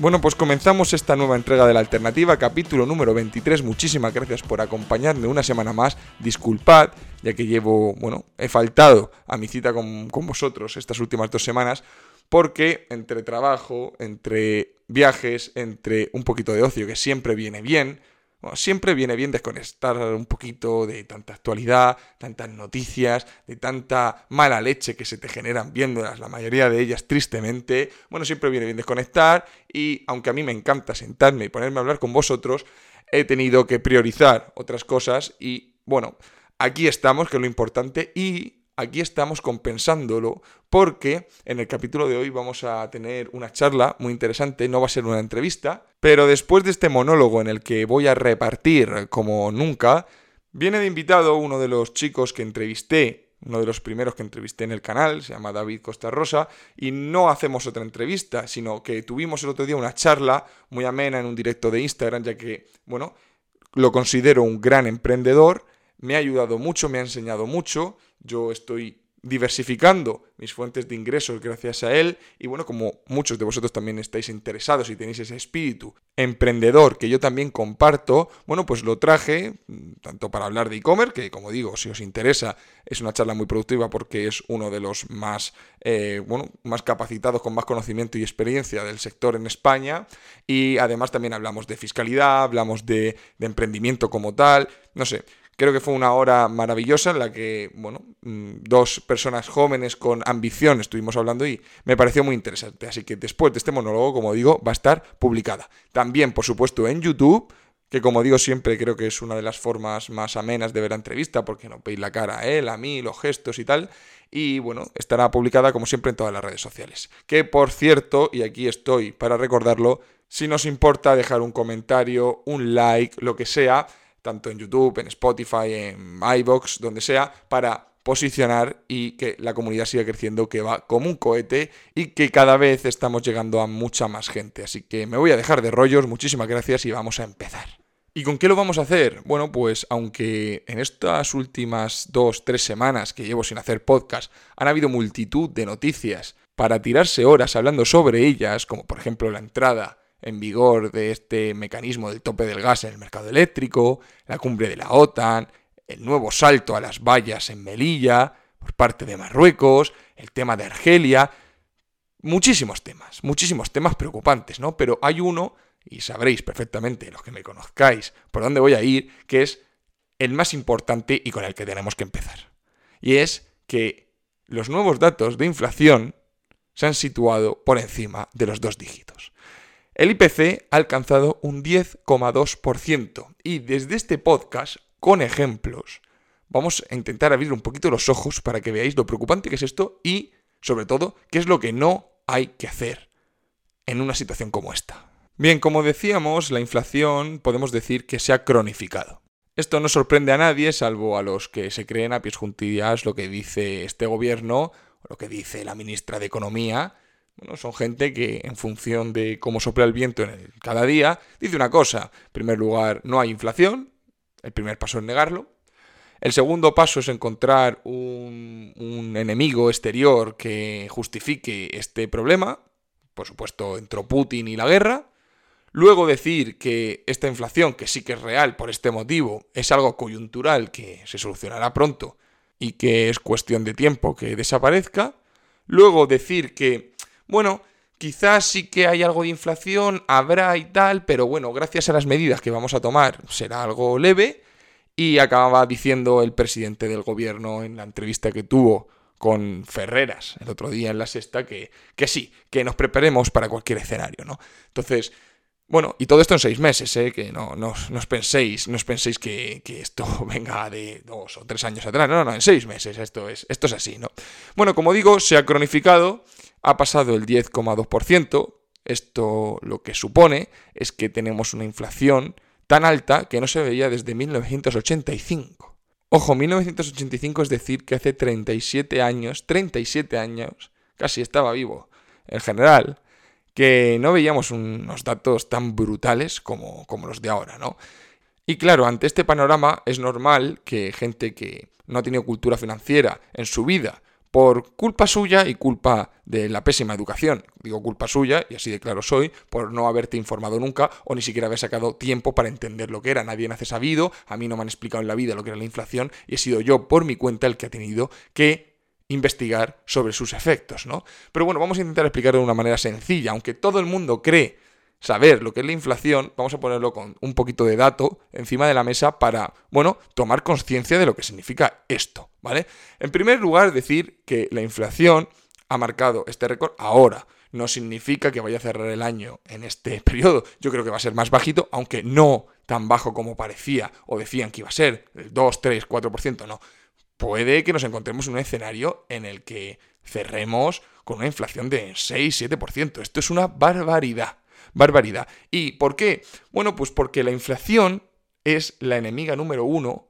Bueno, pues comenzamos esta nueva entrega de la alternativa, capítulo número 23. Muchísimas gracias por acompañarme una semana más. Disculpad, ya que llevo, bueno, he faltado a mi cita con, con vosotros estas últimas dos semanas, porque entre trabajo, entre viajes, entre un poquito de ocio, que siempre viene bien, siempre viene bien desconectar un poquito de tanta actualidad, tantas noticias, de tanta mala leche que se te generan viéndolas, la mayoría de ellas tristemente. Bueno, siempre viene bien desconectar y aunque a mí me encanta sentarme y ponerme a hablar con vosotros, he tenido que priorizar otras cosas y bueno, aquí estamos, que es lo importante, y aquí estamos compensándolo porque en el capítulo de hoy vamos a tener una charla muy interesante, no va a ser una entrevista, pero después de este monólogo en el que voy a repartir como nunca, viene de invitado uno de los chicos que entrevisté uno de los primeros que entrevisté en el canal, se llama David Costa Rosa, y no hacemos otra entrevista, sino que tuvimos el otro día una charla muy amena en un directo de Instagram, ya que, bueno, lo considero un gran emprendedor, me ha ayudado mucho, me ha enseñado mucho, yo estoy diversificando mis fuentes de ingresos gracias a él. Y bueno, como muchos de vosotros también estáis interesados y tenéis ese espíritu emprendedor que yo también comparto, bueno, pues lo traje mm, tanto para hablar de e-commerce, que como digo, si os interesa, es una charla muy productiva porque es uno de los más, eh, bueno, más capacitados, con más conocimiento y experiencia del sector en España. Y además también hablamos de fiscalidad, hablamos de, de emprendimiento como tal, no sé, Creo que fue una hora maravillosa en la que, bueno, mm, dos personas jóvenes con ambición estuvimos hablando y me pareció muy interesante. Así que después de este monólogo, como digo, va a estar publicada. También, por supuesto, en YouTube, que como digo siempre creo que es una de las formas más amenas de ver la entrevista, porque no veis la cara a él, a mí, los gestos y tal. Y bueno, estará publicada como siempre en todas las redes sociales. Que por cierto, y aquí estoy para recordarlo, si nos importa dejar un comentario, un like, lo que sea, tanto en YouTube, en Spotify, en iBox, donde sea, para posicionar y que la comunidad siga creciendo, que va como un cohete y que cada vez estamos llegando a mucha más gente. Así que me voy a dejar de rollos, muchísimas gracias y vamos a empezar. ¿Y con qué lo vamos a hacer? Bueno, pues aunque en estas últimas dos, tres semanas que llevo sin hacer podcast han habido multitud de noticias para tirarse horas hablando sobre ellas, como por ejemplo la entrada en vigor de este mecanismo del tope del gas en el mercado eléctrico, la cumbre de la OTAN, el nuevo salto a las vallas en Melilla por parte de Marruecos, el tema de Argelia, muchísimos temas, muchísimos temas preocupantes, ¿no? Pero hay uno, y sabréis perfectamente los que me conozcáis por dónde voy a ir, que es el más importante y con el que tenemos que empezar. Y es que los nuevos datos de inflación se han situado por encima de los dos dígitos. El IPC ha alcanzado un 10,2% y desde este podcast, con ejemplos, vamos a intentar abrir un poquito los ojos para que veáis lo preocupante que es esto y, sobre todo, qué es lo que no hay que hacer en una situación como esta. Bien, como decíamos, la inflación podemos decir que se ha cronificado. Esto no sorprende a nadie, salvo a los que se creen a pies juntillas lo que dice este gobierno, o lo que dice la ministra de Economía, son gente que en función de cómo sopla el viento en cada día, dice una cosa. En primer lugar, no hay inflación. El primer paso es negarlo. El segundo paso es encontrar un, un enemigo exterior que justifique este problema. Por supuesto, entró Putin y la guerra. Luego decir que esta inflación, que sí que es real por este motivo, es algo coyuntural que se solucionará pronto y que es cuestión de tiempo que desaparezca. Luego decir que bueno, quizás sí que hay algo de inflación, habrá y tal, pero bueno, gracias a las medidas que vamos a tomar será algo leve. Y acababa diciendo el presidente del gobierno en la entrevista que tuvo con Ferreras el otro día en la sexta que, que sí, que nos preparemos para cualquier escenario, ¿no? Entonces, bueno, y todo esto en seis meses, ¿eh? que no, no, os penséis, no os penséis que, que, esto venga de dos o tres años atrás, no, no, no, en seis meses, esto es, esto es así, ¿no? Bueno, como digo, se ha cronificado ha pasado el 10,2%. Esto lo que supone es que tenemos una inflación tan alta que no se veía desde 1985. Ojo, 1985 es decir que hace 37 años, 37 años, casi estaba vivo, en general, que no veíamos unos datos tan brutales como, como los de ahora, ¿no? Y claro, ante este panorama es normal que gente que no ha tenido cultura financiera en su vida, por culpa suya y culpa de la pésima educación. Digo culpa suya, y así de claro soy, por no haberte informado nunca o ni siquiera haber sacado tiempo para entender lo que era. Nadie nace sabido, a mí no me han explicado en la vida lo que era la inflación y he sido yo por mi cuenta el que ha tenido que investigar sobre sus efectos, ¿no? Pero bueno, vamos a intentar explicarlo de una manera sencilla, aunque todo el mundo cree saber lo que es la inflación, vamos a ponerlo con un poquito de dato encima de la mesa para, bueno, tomar conciencia de lo que significa esto, ¿vale? En primer lugar, decir que la inflación ha marcado este récord ahora. No significa que vaya a cerrar el año en este periodo. Yo creo que va a ser más bajito, aunque no tan bajo como parecía o decían que iba a ser, el 2, 3, 4%, no. Puede que nos encontremos en un escenario en el que cerremos con una inflación de 6, 7%. Esto es una barbaridad barbaridad. ¿Y por qué? Bueno, pues porque la inflación es la enemiga número uno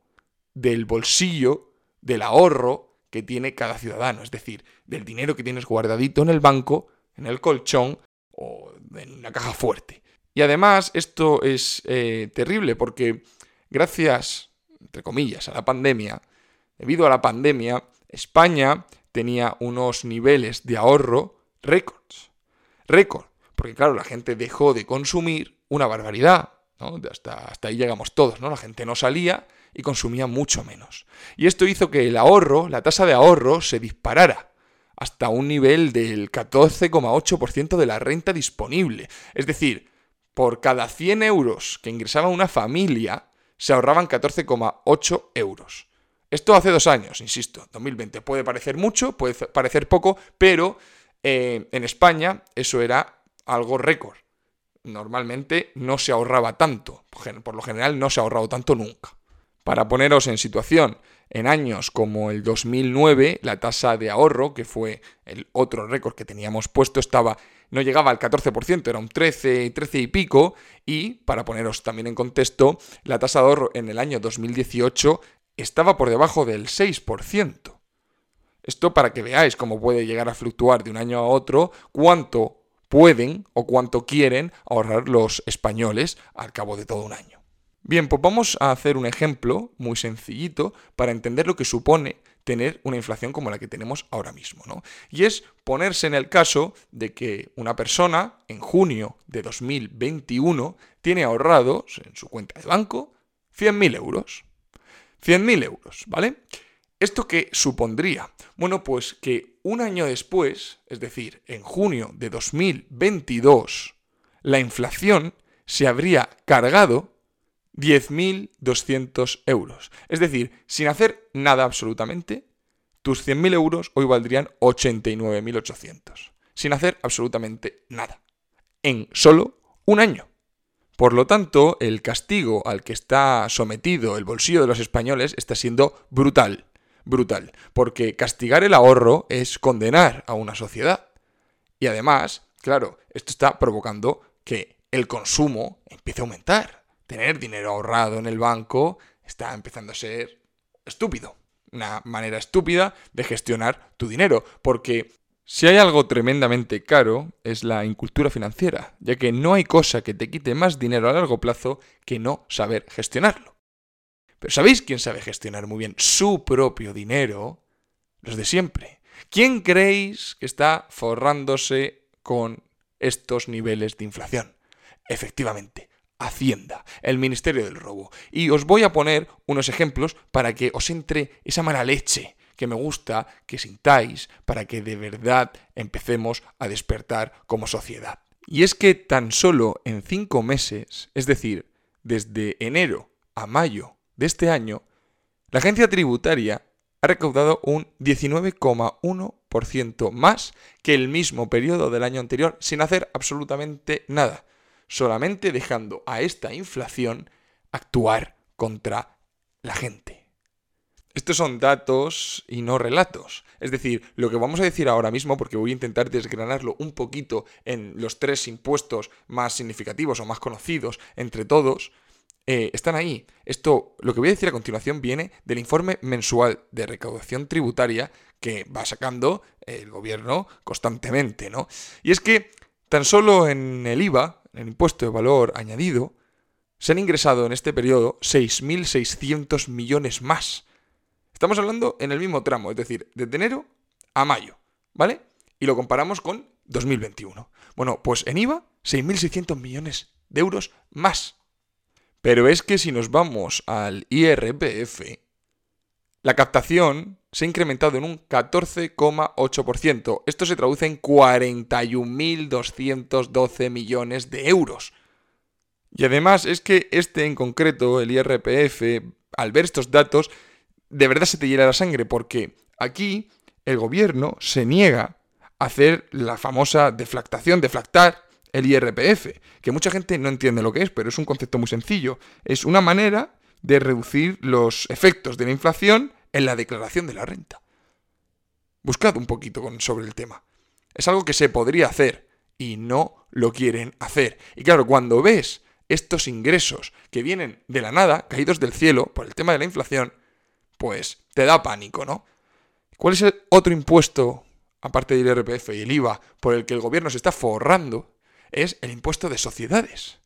del bolsillo, del ahorro que tiene cada ciudadano, es decir, del dinero que tienes guardadito en el banco, en el colchón o en una caja fuerte. Y además esto es eh, terrible porque gracias, entre comillas, a la pandemia, debido a la pandemia, España tenía unos niveles de ahorro récords. Récord. Porque claro, la gente dejó de consumir una barbaridad. ¿no? Hasta, hasta ahí llegamos todos, ¿no? La gente no salía y consumía mucho menos. Y esto hizo que el ahorro, la tasa de ahorro, se disparara hasta un nivel del 14,8% de la renta disponible. Es decir, por cada 100 euros que ingresaba una familia, se ahorraban 14,8 euros. Esto hace dos años, insisto, 2020. Puede parecer mucho, puede parecer poco, pero eh, en España eso era algo récord. Normalmente no se ahorraba tanto, por lo general no se ha ahorrado tanto nunca. Para poneros en situación, en años como el 2009, la tasa de ahorro, que fue el otro récord que teníamos puesto, estaba no llegaba al 14%, era un 13, 13 y pico, y para poneros también en contexto, la tasa de ahorro en el año 2018 estaba por debajo del 6%. Esto para que veáis cómo puede llegar a fluctuar de un año a otro, cuánto pueden o cuánto quieren ahorrar los españoles al cabo de todo un año. Bien, pues vamos a hacer un ejemplo muy sencillito para entender lo que supone tener una inflación como la que tenemos ahora mismo, ¿no? Y es ponerse en el caso de que una persona en junio de 2021 tiene ahorrados en su cuenta de banco 100.000 euros. 100.000 euros, ¿vale? ¿Esto qué supondría? Bueno, pues que un año después, es decir, en junio de 2022, la inflación se habría cargado 10.200 euros. Es decir, sin hacer nada absolutamente, tus 100.000 euros hoy valdrían 89.800. Sin hacer absolutamente nada. En solo un año. Por lo tanto, el castigo al que está sometido el bolsillo de los españoles está siendo brutal brutal, porque castigar el ahorro es condenar a una sociedad. Y además, claro, esto está provocando que el consumo empiece a aumentar. Tener dinero ahorrado en el banco está empezando a ser estúpido. Una manera estúpida de gestionar tu dinero, porque si hay algo tremendamente caro es la incultura financiera, ya que no hay cosa que te quite más dinero a largo plazo que no saber gestionarlo. Pero ¿sabéis quién sabe gestionar muy bien su propio dinero? Los de siempre. ¿Quién creéis que está forrándose con estos niveles de inflación? Efectivamente, Hacienda, el Ministerio del Robo. Y os voy a poner unos ejemplos para que os entre esa mala leche que me gusta que sintáis para que de verdad empecemos a despertar como sociedad. Y es que tan solo en cinco meses, es decir, desde enero a mayo de este año, la agencia tributaria ha recaudado un 19,1% más que el mismo periodo del año anterior sin hacer absolutamente nada, solamente dejando a esta inflación actuar contra la gente. Estos son datos y no relatos. Es decir, lo que vamos a decir ahora mismo, porque voy a intentar desgranarlo un poquito en los tres impuestos más significativos o más conocidos entre todos, eh, están ahí. Esto, lo que voy a decir a continuación, viene del informe mensual de recaudación tributaria que va sacando el gobierno constantemente, ¿no? Y es que tan solo en el IVA, en el impuesto de valor añadido, se han ingresado en este periodo 6.600 millones más. Estamos hablando en el mismo tramo, es decir, de enero a mayo, ¿vale? Y lo comparamos con 2021. Bueno, pues en IVA, 6.600 millones de euros más. Pero es que si nos vamos al IRPF, la captación se ha incrementado en un 14,8%. Esto se traduce en 41.212 millones de euros. Y además es que este en concreto, el IRPF, al ver estos datos, de verdad se te hiela la sangre, porque aquí el gobierno se niega a hacer la famosa deflactación, deflactar el IRPF, que mucha gente no entiende lo que es, pero es un concepto muy sencillo. Es una manera de reducir los efectos de la inflación en la declaración de la renta. Buscad un poquito sobre el tema. Es algo que se podría hacer y no lo quieren hacer. Y claro, cuando ves estos ingresos que vienen de la nada, caídos del cielo por el tema de la inflación, pues te da pánico, ¿no? ¿Cuál es el otro impuesto, aparte del IRPF y el IVA, por el que el gobierno se está forrando? Es el impuesto de sociedades,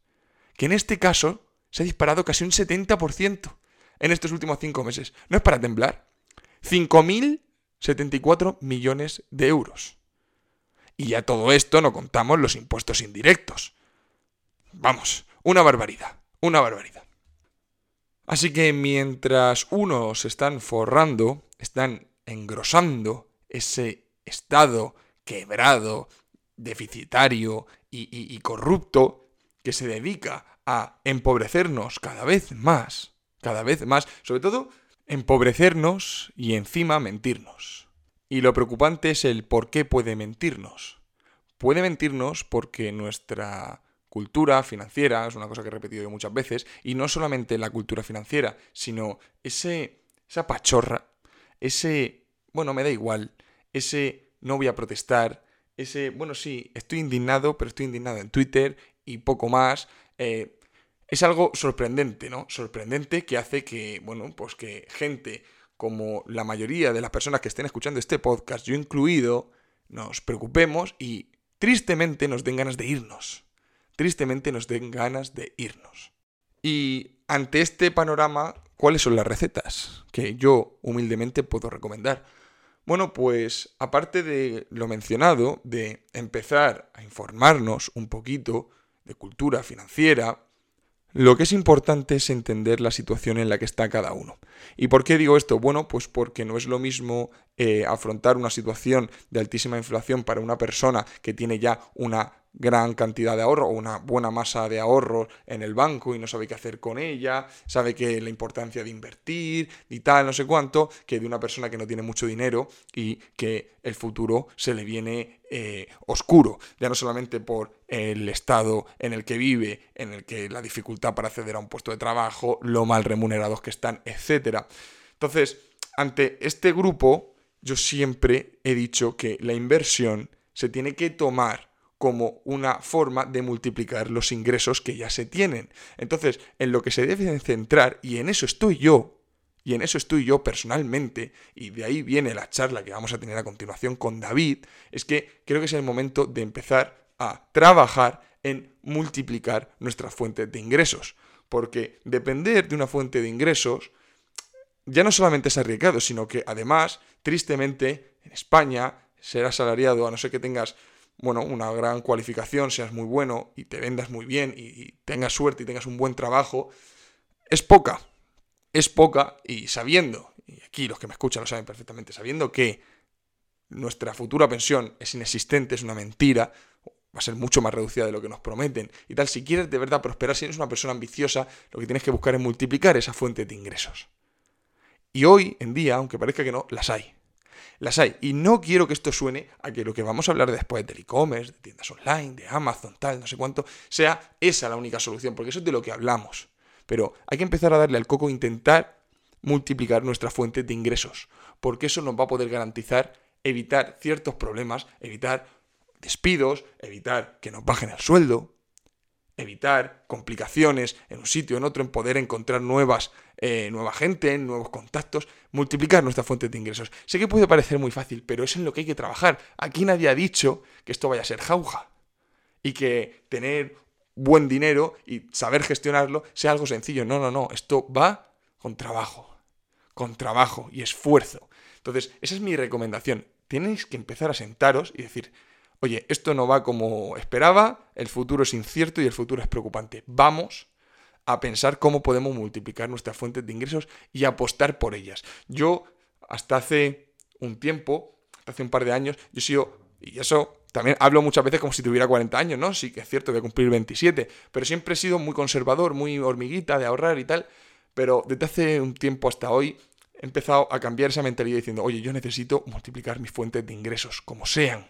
que en este caso se ha disparado casi un 70% en estos últimos cinco meses. No es para temblar. 5.074 millones de euros. Y a todo esto no contamos los impuestos indirectos. Vamos, una barbaridad, una barbaridad. Así que mientras unos están forrando, están engrosando ese estado quebrado, deficitario y, corrupto que se dedica a empobrecernos cada vez más, cada vez más, sobre todo empobrecernos y encima mentirnos. Y lo preocupante es el por qué puede mentirnos. Puede mentirnos porque nuestra cultura financiera, es una cosa que he repetido yo muchas veces, y no solamente la cultura financiera, sino ese, esa pachorra, ese, bueno, me da igual, ese no voy a protestar, ese, bueno, sí, estoy indignado, pero estoy indignado en Twitter y poco más. Eh, es algo sorprendente, ¿no? Sorprendente que hace que, bueno, pues que gente como la mayoría de las personas que estén escuchando este podcast, yo incluido, nos preocupemos y tristemente nos den ganas de irnos. Tristemente nos den ganas de irnos. Y ante este panorama, ¿cuáles son las recetas que yo humildemente puedo recomendar? Bueno, pues aparte de lo mencionado, de empezar a informarnos un poquito de cultura financiera, lo que es importante es entender la situación en la que está cada uno. ¿Y por qué digo esto? Bueno, pues porque no es lo mismo eh, afrontar una situación de altísima inflación para una persona que tiene ya una gran cantidad de ahorro o una buena masa de ahorro en el banco y no sabe qué hacer con ella, sabe que la importancia de invertir y tal, no sé cuánto, que de una persona que no tiene mucho dinero y que el futuro se le viene eh, oscuro, ya no solamente por el estado en el que vive, en el que la dificultad para acceder a un puesto de trabajo, lo mal remunerados que están, etc. Entonces, ante este grupo, yo siempre he dicho que la inversión se tiene que tomar como una forma de multiplicar los ingresos que ya se tienen. Entonces, en lo que se debe centrar, y en eso estoy yo, y en eso estoy yo personalmente, y de ahí viene la charla que vamos a tener a continuación con David, es que creo que es el momento de empezar a trabajar en multiplicar nuestras fuentes de ingresos. Porque depender de una fuente de ingresos ya no solamente es arriesgado, sino que además, tristemente, en España, ser asalariado, a no ser que tengas bueno, una gran cualificación, seas muy bueno y te vendas muy bien y, tengas suerte y tengas un buen trabajo, es poca. Es poca y sabiendo, y aquí los que me escuchan lo saben perfectamente, sabiendo que nuestra futura pensión es inexistente, es una mentira, va a ser mucho más reducida de lo que nos prometen y tal, si quieres de verdad prosperar, si eres una persona ambiciosa, lo que tienes que buscar es multiplicar esa fuente de ingresos. Y hoy en día, aunque parezca que no, las hay. Las hay. Y no quiero que esto suene a que lo que vamos a hablar después del e-commerce, de tiendas online, de Amazon, tal, no sé cuánto, sea esa la única solución, porque eso es de lo que hablamos. Pero hay que empezar a darle al coco, intentar multiplicar nuestra fuente de ingresos, porque eso nos va a poder garantizar evitar ciertos problemas, evitar despidos, evitar que nos bajen el sueldo, evitar complicaciones en un sitio, en otro, en poder encontrar nuevas, eh, nueva gente, nuevos contactos, multiplicar nuestra fuente de ingresos. Sé que puede parecer muy fácil, pero es en lo que hay que trabajar. Aquí nadie ha dicho que esto vaya a ser jauja y que tener buen dinero y saber gestionarlo sea algo sencillo. No, no, no, esto va con trabajo, con trabajo y esfuerzo. Entonces, esa es mi recomendación. Tienes que empezar a sentaros y decir, oye, esto no va como esperaba, el futuro es incierto y el futuro es preocupante. Vamos a pensar cómo podemos multiplicar nuestras fuentes de ingresos y apostar por ellas. Yo, hasta hace un tiempo, hace un par de años, yo he sido, y eso también hablo muchas veces como si tuviera 40 años, ¿no? Sí que es cierto, voy a cumplir 27, pero siempre he sido muy conservador, muy hormiguita de ahorrar y tal, pero desde hace un tiempo hasta hoy he empezado a cambiar esa mentalidad diciendo, oye, yo necesito multiplicar mis fuentes de ingresos, como sean.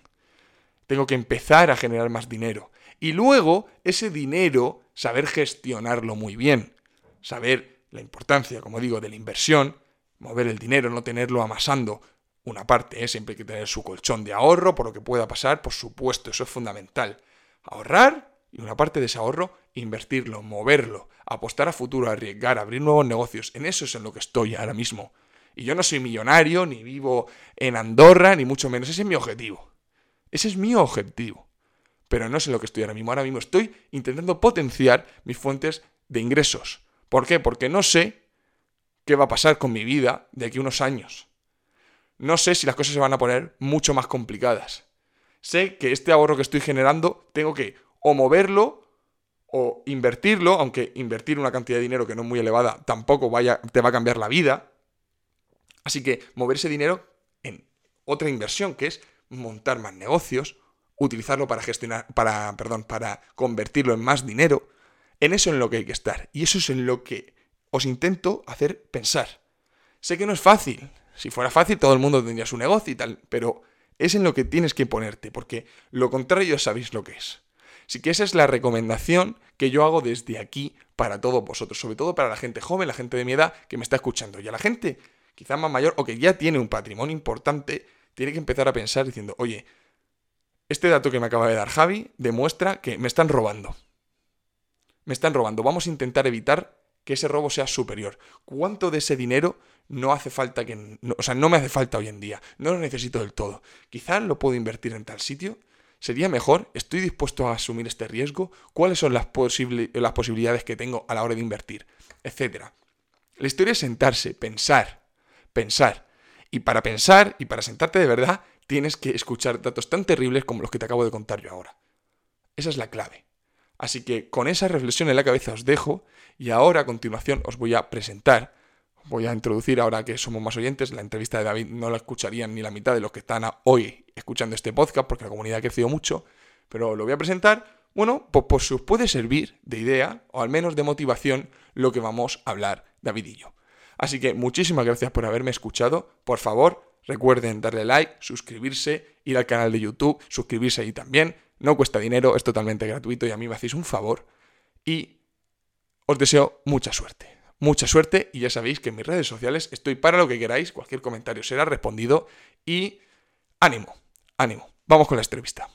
Tengo que empezar a generar más dinero. Y luego, ese dinero, saber gestionarlo muy bien. Saber la importancia, como digo, de la inversión, mover el dinero, no tenerlo amasando una parte, ¿eh? siempre hay que tener su colchón de ahorro por lo que pueda pasar, por supuesto, eso es fundamental. Ahorrar y una parte de ese ahorro, invertirlo, moverlo, apostar a futuro, arriesgar, abrir nuevos negocios. En eso es en lo que estoy ahora mismo. Y yo no soy millonario, ni vivo en Andorra, ni mucho menos. Ese es mi objetivo. Ese es mi objetivo. Pero no sé lo que estoy ahora mismo. Ahora mismo estoy intentando potenciar mis fuentes de ingresos. ¿Por qué? Porque no sé qué va a pasar con mi vida de aquí a unos años no sé si las cosas se van a poner mucho más complicadas. Sé que este ahorro que estoy generando tengo que o moverlo o invertirlo, aunque invertir una cantidad de dinero que no es muy elevada tampoco vaya, te va a cambiar la vida. Así que mover ese dinero en otra inversión que es montar más negocios, utilizarlo para gestionar, para, perdón, para convertirlo en más dinero. En eso en lo que hay que estar. Y eso es en lo que os intento hacer pensar. Sé que no es fácil, si fuera fácil, todo el mundo tendría su negocio y tal, pero es en lo que tienes que ponerte, porque lo contrario ya sabéis lo que es. Así que esa es la recomendación que yo hago desde aquí para todos vosotros, sobre todo para la gente joven, la gente de mi edad que me está escuchando. Y a la gente quizás más mayor o que ya tiene un patrimonio importante, tiene que empezar a pensar diciendo, oye, este dato que me acaba de dar Javi demuestra que me están robando. Me están robando. Vamos a intentar evitar que ese robo sea superior. ¿Cuánto de ese dinero no hace falta que... o sea, no me hace falta hoy en día. No lo necesito del todo. Quizás lo puedo invertir en tal sitio. ¿Sería mejor? ¿Estoy dispuesto a asumir este riesgo? ¿Cuáles son las, las posibilidades que tengo a la hora de invertir? Etcétera. La historia es sentarse, pensar, pensar. Y para pensar y para sentarte de verdad, tienes que escuchar datos tan terribles como los que te acabo de contar yo ahora. Esa es la clave. Así que con esa reflexión en la cabeza os dejo y ahora a continuación os voy a presentar, voy a introducir ahora que somos más oyentes, la entrevista de David no la escucharían ni la mitad de los que están hoy escuchando este podcast porque la comunidad ha crecido mucho, pero lo voy a presentar, bueno, pues, pues os puede servir de idea o al menos de motivación lo que vamos a hablar David y yo. Así que muchísimas gracias por haberme escuchado, por favor recuerden darle like, suscribirse, ir al canal de YouTube, suscribirse ahí también, no cuesta dinero, es totalmente gratuito y a mí me hacéis un favor y os deseo mucha suerte. Mucha suerte y ya sabéis que en mis redes sociales estoy para lo que queráis, cualquier comentario será respondido y ánimo, ánimo. Vamos con la entrevista.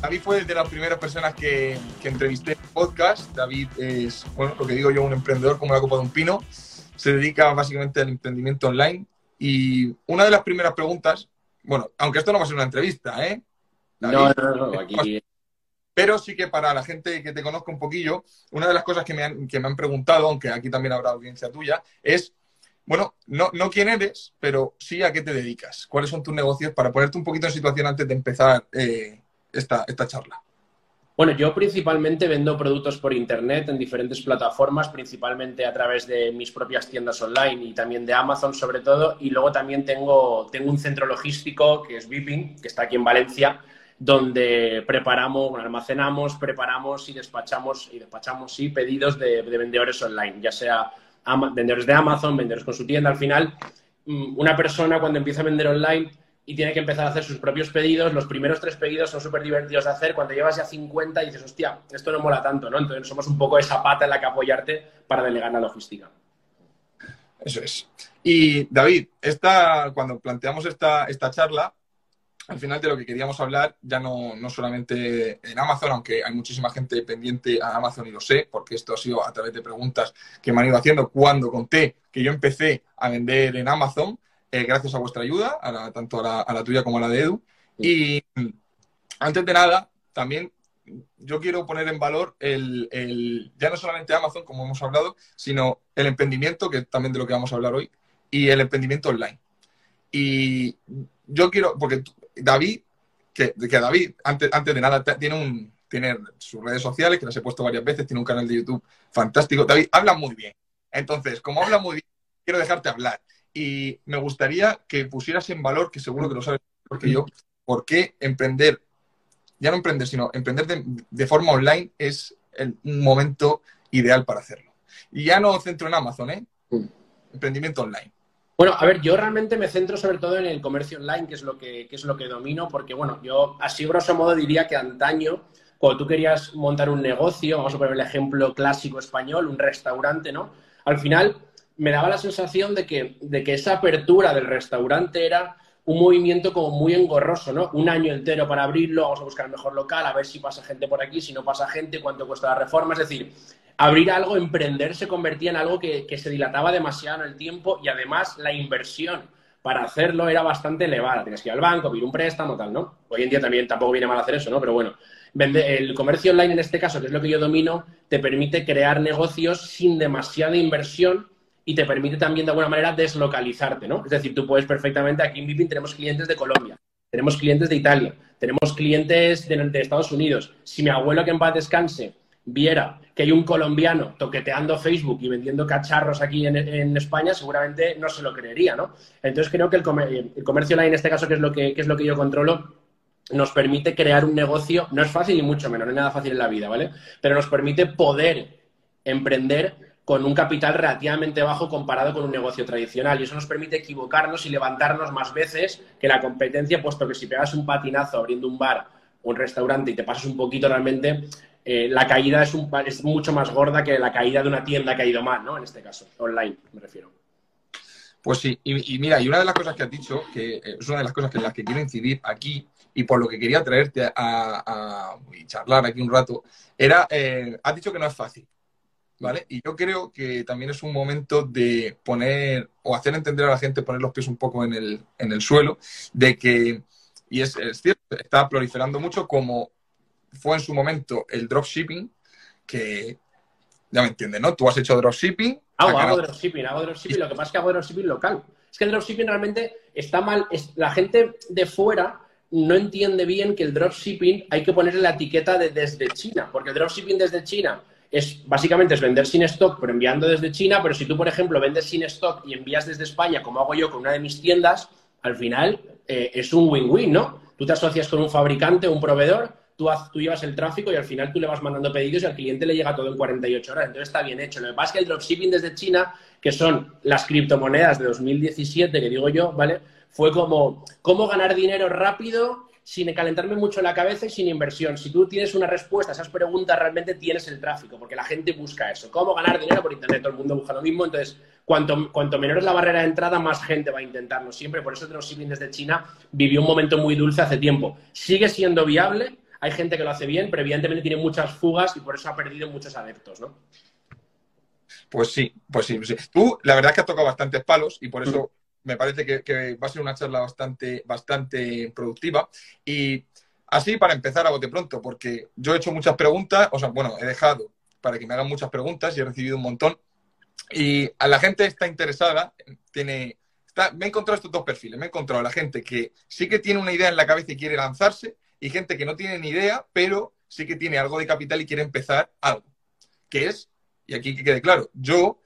David fue de las primeras personas que, entrevisté en el podcast. David es, bueno, lo que digo yo, un emprendedor como la copa de un pino. Se dedica básicamente al emprendimiento online. Y una de las primeras preguntas, bueno, aunque esto no va a ser una entrevista, ¿eh? No, no, no, aquí... Pero sí que para la gente que te conozca un poquillo, una de las cosas que me han, que me han preguntado, aunque aquí también habrá audiencia tuya, es, bueno, no, no quién eres, pero sí a qué te dedicas. ¿Cuáles son tus negocios? Para ponerte un poquito en situación antes de empezar eh, esta, esta charla. Bueno, yo principalmente vendo productos por Internet en diferentes plataformas, principalmente a través de mis propias tiendas online y también de Amazon sobre todo. Y luego también tengo, tengo un centro logístico que es Viping, que está aquí en Valencia, donde preparamos, almacenamos, preparamos y despachamos, y despachamos sí, pedidos de, vendedores online, ya sea vendedores de Amazon, vendedores con su tienda. Al final, mm, una persona cuando empieza a vender online y tiene que empezar a hacer sus propios pedidos. Los primeros tres pedidos son súper divertidos de hacer. Cuando llevas ya 50 dices, hostia, esto no mola tanto, ¿no? Entonces somos un poco esa pata en la que apoyarte para delegar la logística. Eso es. Y David, esta, cuando planteamos esta, esta charla, al final de lo que queríamos hablar, ya no, no solamente en Amazon, aunque hay muchísima gente pendiente a Amazon y lo sé, porque esto ha sido a través de preguntas que me han ido haciendo cuando conté que yo empecé a vender en Amazon, eh, gracias a vuestra ayuda, tanto a la, tuya como a la de Edu. Y antes de nada, también yo quiero poner en valor el, ya no solamente Amazon, como hemos hablado, sino el emprendimiento, que es también de lo que vamos a hablar hoy, y el emprendimiento online. Y yo quiero, porque David, que, que David, antes, antes de nada, tiene, un, tiene sus redes sociales, que las he puesto varias veces, tiene un canal de YouTube fantástico. David habla muy bien. Entonces, como habla muy bien, quiero dejarte hablar. Y me gustaría que pusieras en valor, que seguro que lo sabes porque yo, por qué emprender, ya no emprender, sino emprender de, forma online es el, un momento ideal para hacerlo. Y ya no centro en Amazon, ¿eh? Emprendimiento online. Bueno, a ver, yo realmente me centro sobre todo en el comercio online, que es lo que, es lo que domino, porque bueno, yo así grosso modo diría que antaño, cuando tú querías montar un negocio, vamos a poner el ejemplo clásico español, un restaurante, ¿no? Al final me daba la sensación de que, de que esa apertura del restaurante era un movimiento como muy engorroso, ¿no? Un año entero para abrirlo, vamos a buscar el mejor local, a ver si pasa gente por aquí, si no pasa gente, cuánto cuesta la reforma. Es decir, abrir algo, emprender, se convertía en algo que, se dilataba demasiado en el tiempo y además la inversión para hacerlo era bastante elevada. Tenías que ir al banco, pedir un préstamo, tal, ¿no? Hoy en día también tampoco viene mal hacer eso, ¿no? Pero bueno, el comercio online en este caso, que es lo que yo domino, te permite crear negocios sin demasiada inversión y te permite también de alguna manera deslocalizarte, ¿no? Es decir, tú puedes perfectamente, aquí en Vipin tenemos clientes de Colombia, tenemos clientes de Italia, tenemos clientes de, de Estados Unidos. Si mi abuelo que en paz descanse viera que hay un colombiano toqueteando Facebook y vendiendo cacharros aquí en, España, seguramente no se lo creería, ¿no? Entonces creo que el, comercio online, en este caso, que es, lo que, es lo que yo controlo, nos permite crear un negocio, no es fácil y mucho menos, no es nada fácil en la vida, ¿vale? Pero nos permite poder emprender con un capital relativamente bajo comparado con un negocio tradicional. Y eso nos permite equivocarnos y levantarnos más veces que la competencia, puesto que si pegas un patinazo abriendo un bar o un restaurante y te pasas un poquito realmente, eh, la caída es, un, es mucho más gorda que la caída de una tienda que ha ido mal, ¿no? En este caso, online, me refiero. Pues sí, y, mira, y una de las cosas que has dicho, que eh, es una de las cosas en las que quiero incidir aquí y por lo que quería traerte a, charlar aquí un rato, era, eh, has dicho que no es fácil, ¿vale? Y yo creo que también es un momento de poner o hacer entender a la gente, poner los pies un poco en el, en el suelo, de que, y es, es cierto, está proliferando mucho como fue en su momento el dropshipping, que ya me entiendes, ¿no? Tú has hecho dropshipping. Hago, hago dropshipping, hago dropshipping. Lo que pasa es que hago dropshipping local. Es que el dropshipping realmente está mal. la gente de fuera no entiende bien que el dropshipping hay que ponerle la etiqueta de desde China, porque el dropshipping desde China es básicamente es vender sin stock, pero enviando desde China. Pero si tú, por ejemplo, vendes sin stock y envías desde España, como hago yo con una de mis tiendas, al final eh, es un win-win, ¿no? Tú te asocias con un fabricante, un proveedor, tú, llevas el tráfico y al final tú le vas mandando pedidos y al cliente le llega todo en 48 horas. Entonces está bien hecho. Lo que pasa es que el dropshipping desde China, que son las criptomonedas de 2017, que digo yo, ¿vale? Fue como, ¿cómo ganar dinero rápido sin calentarme mucho la cabeza y sin inversión. Si tú tienes una respuesta a esas preguntas, realmente tienes el tráfico, porque la gente busca eso. ¿Cómo ganar dinero por Internet? Todo el mundo busca lo mismo. Entonces, cuanto, cuanto menor es la barrera de entrada, más gente va a intentarlo siempre. Por eso el dropshipping desde China vivió un momento muy dulce hace tiempo. Sigue siendo viable, hay gente que lo hace bien, pero evidentemente tiene muchas fugas y por eso ha perdido muchos adeptos, ¿no? Pues sí, pues sí, Tú, la verdad es que has tocado bastantes palos y por eso me parece que, va a ser una charla bastante, bastante productiva. Y así para empezar a bote pronto, porque yo he hecho muchas preguntas, o sea, bueno, he dejado para que me hagan muchas preguntas y he recibido un montón. Y a la gente está interesada, tiene, me he encontrado estos dos perfiles. Me he encontrado a la gente que sí que tiene una idea en la cabeza y quiere lanzarse, y gente que no tiene ni idea, pero sí que tiene algo de capital y quiere empezar algo. Que es, y aquí que quede claro, yo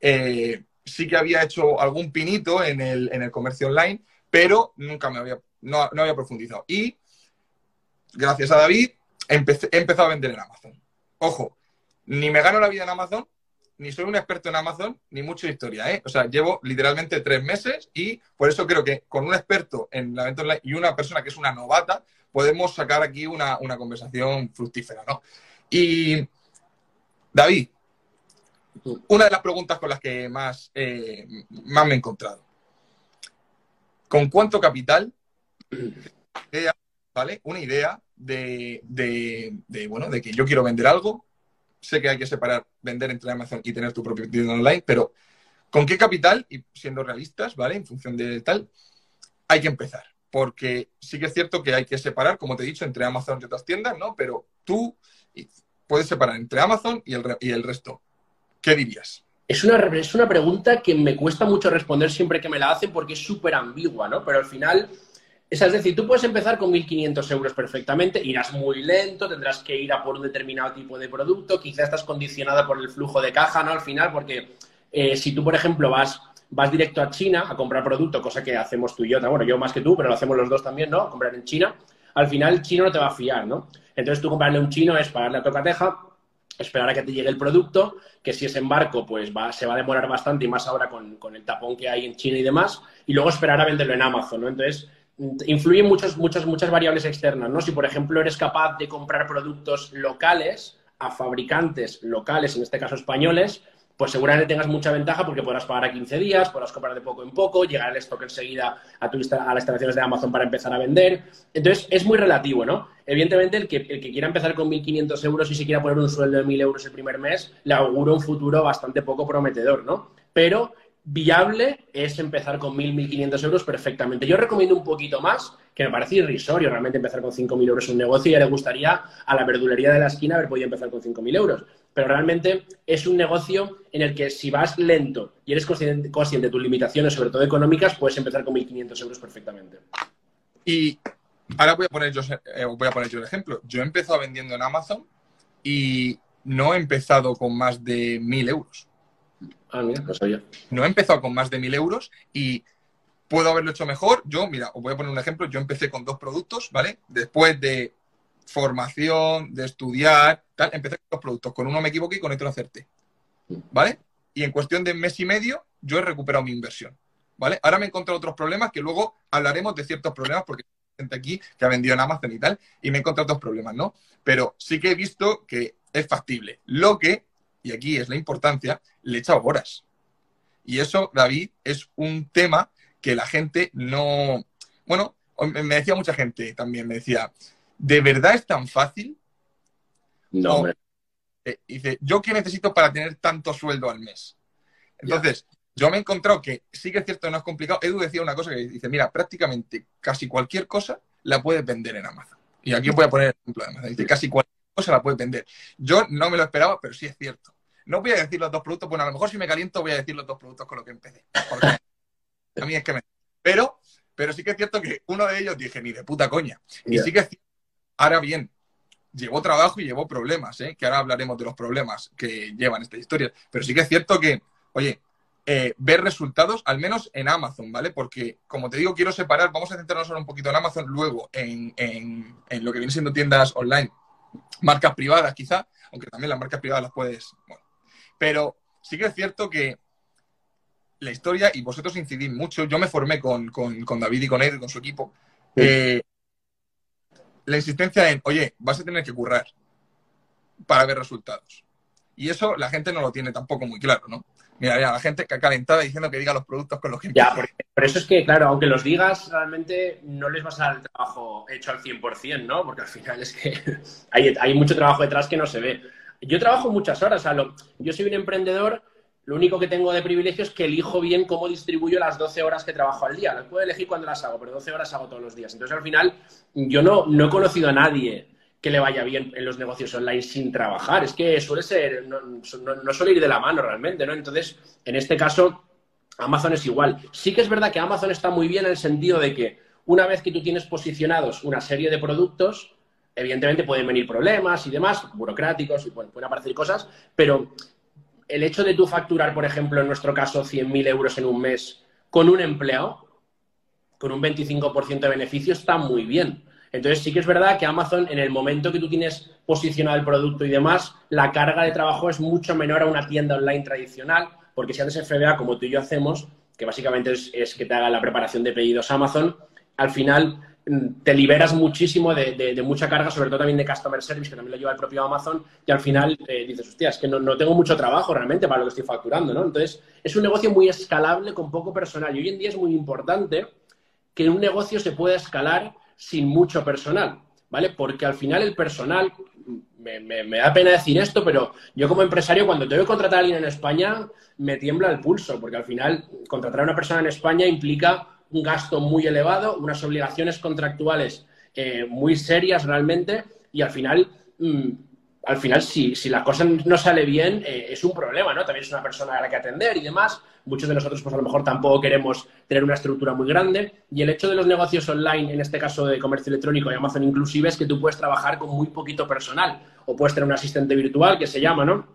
eh, sí que había hecho algún pinito en el, en el comercio online, pero nunca me había, no, había profundizado. Y gracias a David he empezado a vender en Amazon. Ojo, ni me gano la vida en Amazon, ni soy un experto en Amazon, ni mucha historia, ¿eh? O sea, llevo literalmente tres meses y por eso creo que con un experto en la venta online y una persona que es una novata, podemos sacar aquí una, conversación fructífera, ¿no? Y, David, una de las preguntas con las que más, eh, más me he encontrado. ¿Con cuánto capital, ¿vale? Una idea de, de, bueno, de que yo quiero vender algo, sé que hay que separar vender entre Amazon y tener tu propio tienda online, pero ¿con qué capital, y siendo realistas, ¿vale? En función de tal, hay que empezar. Porque sí que es cierto que hay que separar, como te he dicho, entre Amazon y otras tiendas, ¿no? Pero tú puedes separar entre Amazon y el, resto. ¿Qué dirías? Es una, es una pregunta que me cuesta mucho responder siempre que me la hacen porque es súper ambigua, ¿no? Pero al final es, decir, tú puedes empezar con 1.500 euros perfectamente, irás muy lento, tendrás que ir a por un determinado tipo de producto, quizás estás condicionada por el flujo de caja, ¿no? Al final, porque eh, si tú, por ejemplo, vas, vas directo a China a comprar producto, cosa que hacemos tú y yo, bueno, yo más que tú, pero lo hacemos los dos también, ¿no? comprar en China, al final el chino no te va a fiar, ¿no? Entonces tú comprarle un chino es pagarle a tocateja, esperar a que te llegue el producto, que si es en barco, pues va, se va a demorar bastante y más ahora con, con, el tapón que hay en China y demás, y luego esperar a venderlo en Amazon, ¿no? Entonces, influyen muchas, muchas, muchas variables externas, ¿no? Si, por ejemplo, eres capaz de comprar productos locales a fabricantes locales, en este caso españoles, pues seguramente tengas mucha ventaja porque podrás pagar a 15 días, podrás comprar de poco en poco, llegar el stock enseguida a, tu, a las instalaciones de Amazon para empezar a vender. Entonces, es muy relativo, ¿no? Evidentemente, el que, el que quiera empezar con 1.500 euros y se quiera poner un sueldo de 1.000 euros el primer mes, le auguro un futuro bastante poco prometedor, ¿no? Pero viable es empezar con 1.000, 1.500 euros perfectamente. Yo recomiendo un poquito más, que me parece irrisorio realmente empezar con 5.000 euros un negocio y ya le gustaría a la verdulería de la esquina haber podido empezar con 5.000 euros. Pero realmente es un negocio en el que si vas lento y eres consciente, de tus limitaciones, sobre todo económicas, puedes empezar con 1.500 euros perfectamente. Y ahora voy a poner yo, eh, voy a poner yo el ejemplo. Yo he empezado vendiendo en Amazon y no he empezado con más de 1.000 euros. Ah, mira, no sabía. No he empezado con más de mil euros y puedo haberlo hecho mejor. Yo, mira, os voy a poner un ejemplo. Yo empecé con dos productos, ¿vale? Después de formación, de estudiar, tal, empecé con dos productos. Con uno me equivoqué y con otro acerté. ¿Vale? Y en cuestión de mes y medio, yo he recuperado mi inversión. ¿Vale? Ahora me he encontrado otros problemas que luego hablaremos de ciertos problemas porque hay gente aquí que ha vendido en Amazon y tal, y me he encontrado otros problemas, ¿no? Pero sí que he visto que es factible. Lo que y aquí es la importancia, le he echado horas. Y eso, David, es un tema que la gente no... Bueno, me decía mucha gente también, me decía, ¿de verdad es tan fácil? No, hombre. Eh, dice, ¿yo qué necesito para tener tanto sueldo al mes? Entonces, yo me he encontrado que sí que es cierto, no es complicado. Edu decía una cosa que dice, mira, prácticamente casi cualquier cosa la puedes vender en Amazon. Y aquí voy a poner el ejemplo de Amazon. Dice, casi cualquier cosa la puedes vender. Yo no me lo esperaba, pero sí es cierto. No voy a decir los dos productos, bueno, a lo mejor si me caliento voy a decir los dos productos con los que empecé. Porque a mí es que me... Pero, pero sí que es cierto que uno de ellos dije, ni de puta coña. Y sí que es Ahora bien, llevó trabajo y llevó problemas, ¿eh? que ahora hablaremos de los problemas que llevan estas historias. Pero sí que es cierto que, oye, eh, ver resultados, al menos en Amazon, ¿vale? Porque, como te digo, quiero separar, vamos a centrarnos ahora un poquito en Amazon, luego en, en, en lo que viene siendo tiendas online, marcas privadas quizá, aunque también las marcas privadas las puedes, bueno, pero sí que es cierto que la historia, y vosotros incidís mucho, yo me formé con, David y con él, con su equipo, eh, la insistencia en, oye, vas a tener que currar para ver resultados. Y eso la gente no lo tiene tampoco muy claro, ¿no? Mira, ya, la gente que calentada diciendo que diga los productos con los que... Ya, por, eso es que, claro, aunque los digas, realmente no les vas a dar el trabajo hecho al 100%, ¿no? Porque al final es que hay, hay mucho trabajo detrás que no se ve. Yo trabajo muchas horas, yo soy un emprendedor, lo único que tengo de privilegio es que elijo bien cómo distribuyo las 12 horas que trabajo al día. Las puedo elegir cuando las hago, pero 12 horas hago todos los días. Entonces, al final, yo no, no he conocido a nadie que le vaya bien en los negocios online sin trabajar. Es que suele ser, no, no, suele ir de la mano realmente, ¿no? Entonces, en este caso, Amazon es igual. Sí que es verdad que Amazon está muy bien en el sentido de que una vez que tú tienes posicionados una serie de productos, evidentemente pueden venir problemas y demás, burocráticos, y pueden aparecer cosas, pero el hecho de tú facturar, por ejemplo, en nuestro caso, 100.000 euros en un mes con un empleado, con un 25% de beneficio, está muy bien. Entonces sí que es verdad que Amazon, en el momento que tú tienes posicionado el producto y demás, la carga de trabajo es mucho menor a una tienda online tradicional, porque si haces FBA como tú y yo hacemos, que básicamente es, que te haga la preparación de pedidos Amazon, al final te liberas muchísimo de, mucha carga, sobre todo también de Customer Service, que también lo lleva el propio Amazon, y al final eh, dices, hostia, es que no, tengo mucho trabajo realmente para lo que estoy facturando, ¿no? Entonces, es un negocio muy escalable con poco personal, y hoy en día es muy importante que un negocio se pueda escalar sin mucho personal, ¿vale? Porque al final el personal, me, da pena decir esto, pero yo como empresario cuando tengo que contratar a alguien en España me tiembla el pulso, porque al final contratar a una persona en España implica un gasto muy elevado, unas obligaciones contractuales eh, muy serias realmente, y al final mm, al final, si, si la cosa no sale bien, eh, es un problema, ¿no? También es una persona a la que atender y demás. Muchos de nosotros, pues a lo mejor tampoco queremos tener una estructura muy grande. Y el hecho de los negocios online, en este caso de comercio electrónico y Amazon inclusive, es que tú puedes trabajar con muy poquito personal. O puedes tener un asistente virtual, que se llama, ¿no?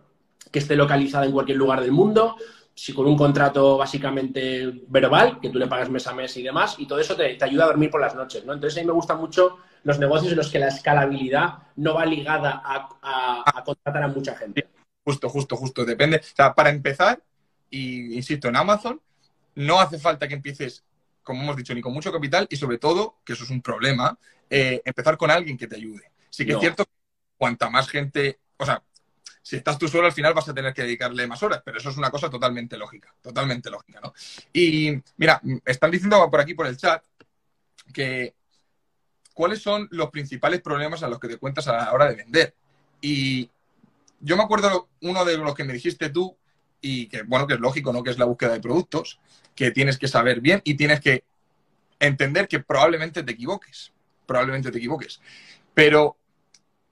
Que esté localizada en cualquier lugar del mundo si con un contrato básicamente verbal, que tú le pagas mes a mes y demás, y todo eso te, te, ayuda a dormir por las noches, ¿no? Entonces a mí me gusta mucho los negocios en los que la escalabilidad no va ligada a, contratar a mucha gente. Justo, justo, justo. Depende. O sea, para empezar, y insisto, en Amazon, no hace falta que empieces, como hemos dicho, ni con mucho capital y sobre todo, que eso es un problema, eh, empezar con alguien que te ayude. Sí que es cierto, cuanta más gente, o sea, si estás tú solo al final vas a tener que dedicarle más horas, pero eso es una cosa totalmente lógica, totalmente lógica, ¿no? Y mira, están diciendo por aquí por el chat que cuáles son los principales problemas a los que te cuentas a la hora de vender. Y yo me acuerdo uno de los que me dijiste tú, y que bueno, que es lógico, ¿no? Que es la búsqueda de productos, que tienes que saber bien y tienes que entender que probablemente te equivoques. Probablemente te equivoques. Pero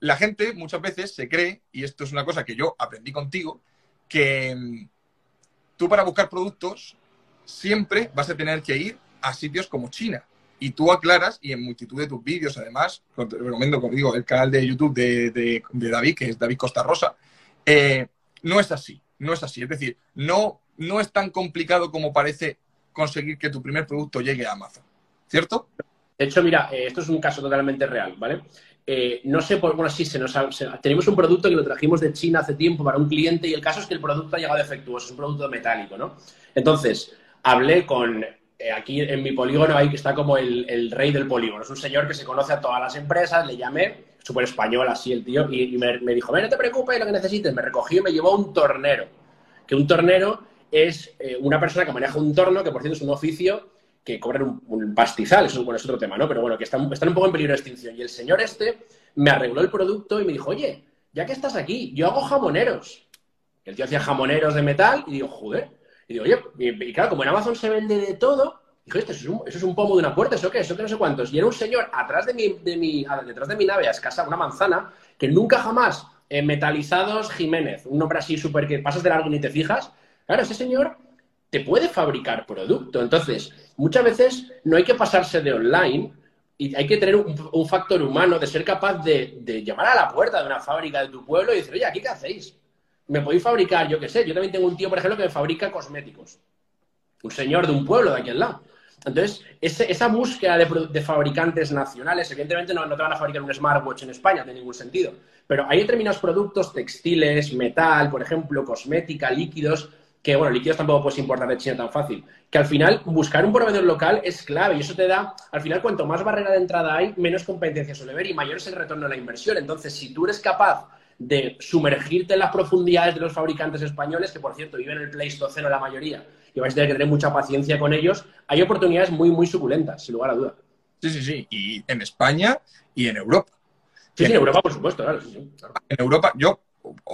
la gente muchas veces se cree, y esto es una cosa que yo aprendí contigo, que mm, tú para buscar productos siempre vas a tener que ir a sitios como China y tú aclaras, y en multitud de tus vídeos, además, te recomiendo, como digo, el canal de YouTube de, David, que es David Costa Rosa, eh, no es así, no es así. Es decir, no, no es tan complicado como parece conseguir que tu primer producto llegue a Amazon, ¿cierto? De hecho, mira, eh, esto es un caso totalmente real, ¿vale? Eh, no sé por bueno, sí, se nos tenemos un producto que lo trajimos de China hace tiempo para un cliente y el caso es que el producto ha llegado defectuoso, es un producto metálico, ¿no? Entonces, hablé con eh, aquí en mi polígono ahí que está como el, rey del polígono. Es un señor que se conoce a todas las empresas, le llamé, súper español así el tío, y, me, dijo, no te preocupes, lo que necesites. Me recogió y me llevó un tornero. Que un tornero es eh, una persona que maneja un torno, que por cierto es un oficio que cobra un, pastizal, eso bueno, es otro tema, ¿no? Pero bueno, que están, están un poco en peligro de extinción. Y el señor este me arregló el producto y me dijo, oye, ya que estás aquí, yo hago jamoneros. El tío hacía jamoneros de metal y digo, joder, y digo, oye, y, claro, como en Amazon se vende de todo, dijo, esto es un, eso es un pomo de una puerta, ¿eso qué? ¿Eso qué no sé cuántos? Y era un señor atrás de mi, de mi, detrás de mi nave a escasa una manzana, que nunca jamás, eh, metalizados Jiménez, un nombre así súper que pasas de largo y ni te fijas. Claro, ese señor te puede fabricar producto. Entonces, muchas veces no hay que pasarse de online y hay que tener un, factor humano de ser capaz de, llamar a la puerta de una fábrica de tu pueblo y decir, oye, ¿aquí qué hacéis? me podéis fabricar, yo qué sé, yo también tengo un tío, por ejemplo, que me fabrica cosméticos. Un señor de un pueblo de aquí al lado. Entonces, esa búsqueda de, fabricantes nacionales, evidentemente no, te van a fabricar un smartwatch en España, no tiene ningún sentido. Pero hay determinados productos textiles, metal, por ejemplo, cosmética, líquidos, que, bueno, líquidos tampoco puedes importar de China tan fácil, que al final buscar un proveedor local es clave y eso te da, al final, cuanto más barrera de entrada hay, menos competencia suele haber y mayor es el retorno de la inversión. Entonces, si tú eres capaz de sumergirte en las profundidades de los fabricantes españoles, que por cierto viven en el Pleistoceno la mayoría, y vais a tener que tener mucha paciencia con ellos, hay oportunidades muy, muy suculentas, sin lugar a duda. Sí, sí, sí, y en España y en Europa. Sí, en, Europa, por supuesto, claro, En Europa, yo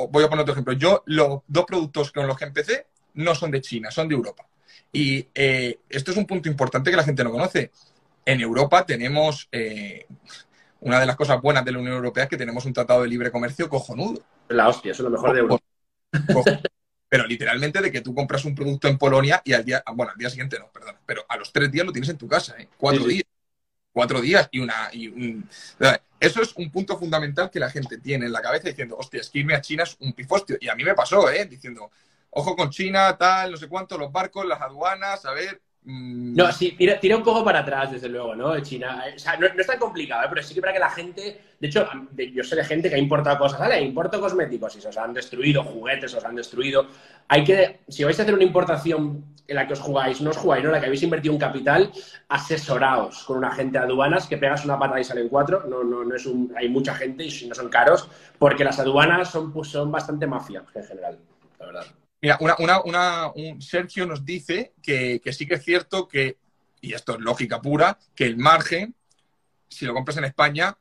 voy a poner otro ejemplo. Yo, los dos productos con los que empecé no son de China, son de Europa. Y eh, esto es un punto importante que la gente no conoce. En Europa tenemos eh, una de las cosas buenas de la Unión Europea es que tenemos un tratado de libre comercio cojonudo. La hostia, eso es lo mejor de Europa. Pero literalmente de que tú compras un producto en Polonia y al día, bueno, al día siguiente no, perdón, pero a los tres días lo tienes en tu casa, ¿eh? Cuatro días. Cuatro días y una... Y Eso es un punto fundamental que la gente tiene en la cabeza diciendo, hostia, es que irme a China es un pifostio. Y a mí me pasó, ¿eh? Diciendo, ojo con China, tal, no sé cuánto, los barcos, las aduanas, a ver, Mm. No, sí, tira, un poco para atrás, desde luego, ¿no? China. O sea, no, es tan complicado, ¿eh? pero sí que para que la gente. De hecho, yo sé de gente que ha importado cosas, ¿vale? Importo cosméticos y se os han destruido, juguetes os han destruido. Hay que. Si vais a hacer una importación en la que os jugáis, no os jugáis, ¿no? En la que habéis invertido un capital, asesoraos con un agente de aduanas que pegas una pata y salen cuatro. No, no, no es un. Hay mucha gente y no son caros, porque las aduanas son, pues, son bastante mafia en general, la verdad. Mira, una, un Sergio nos dice que, sí que es cierto que, y esto es lógica pura, que el margen, si lo compras en España,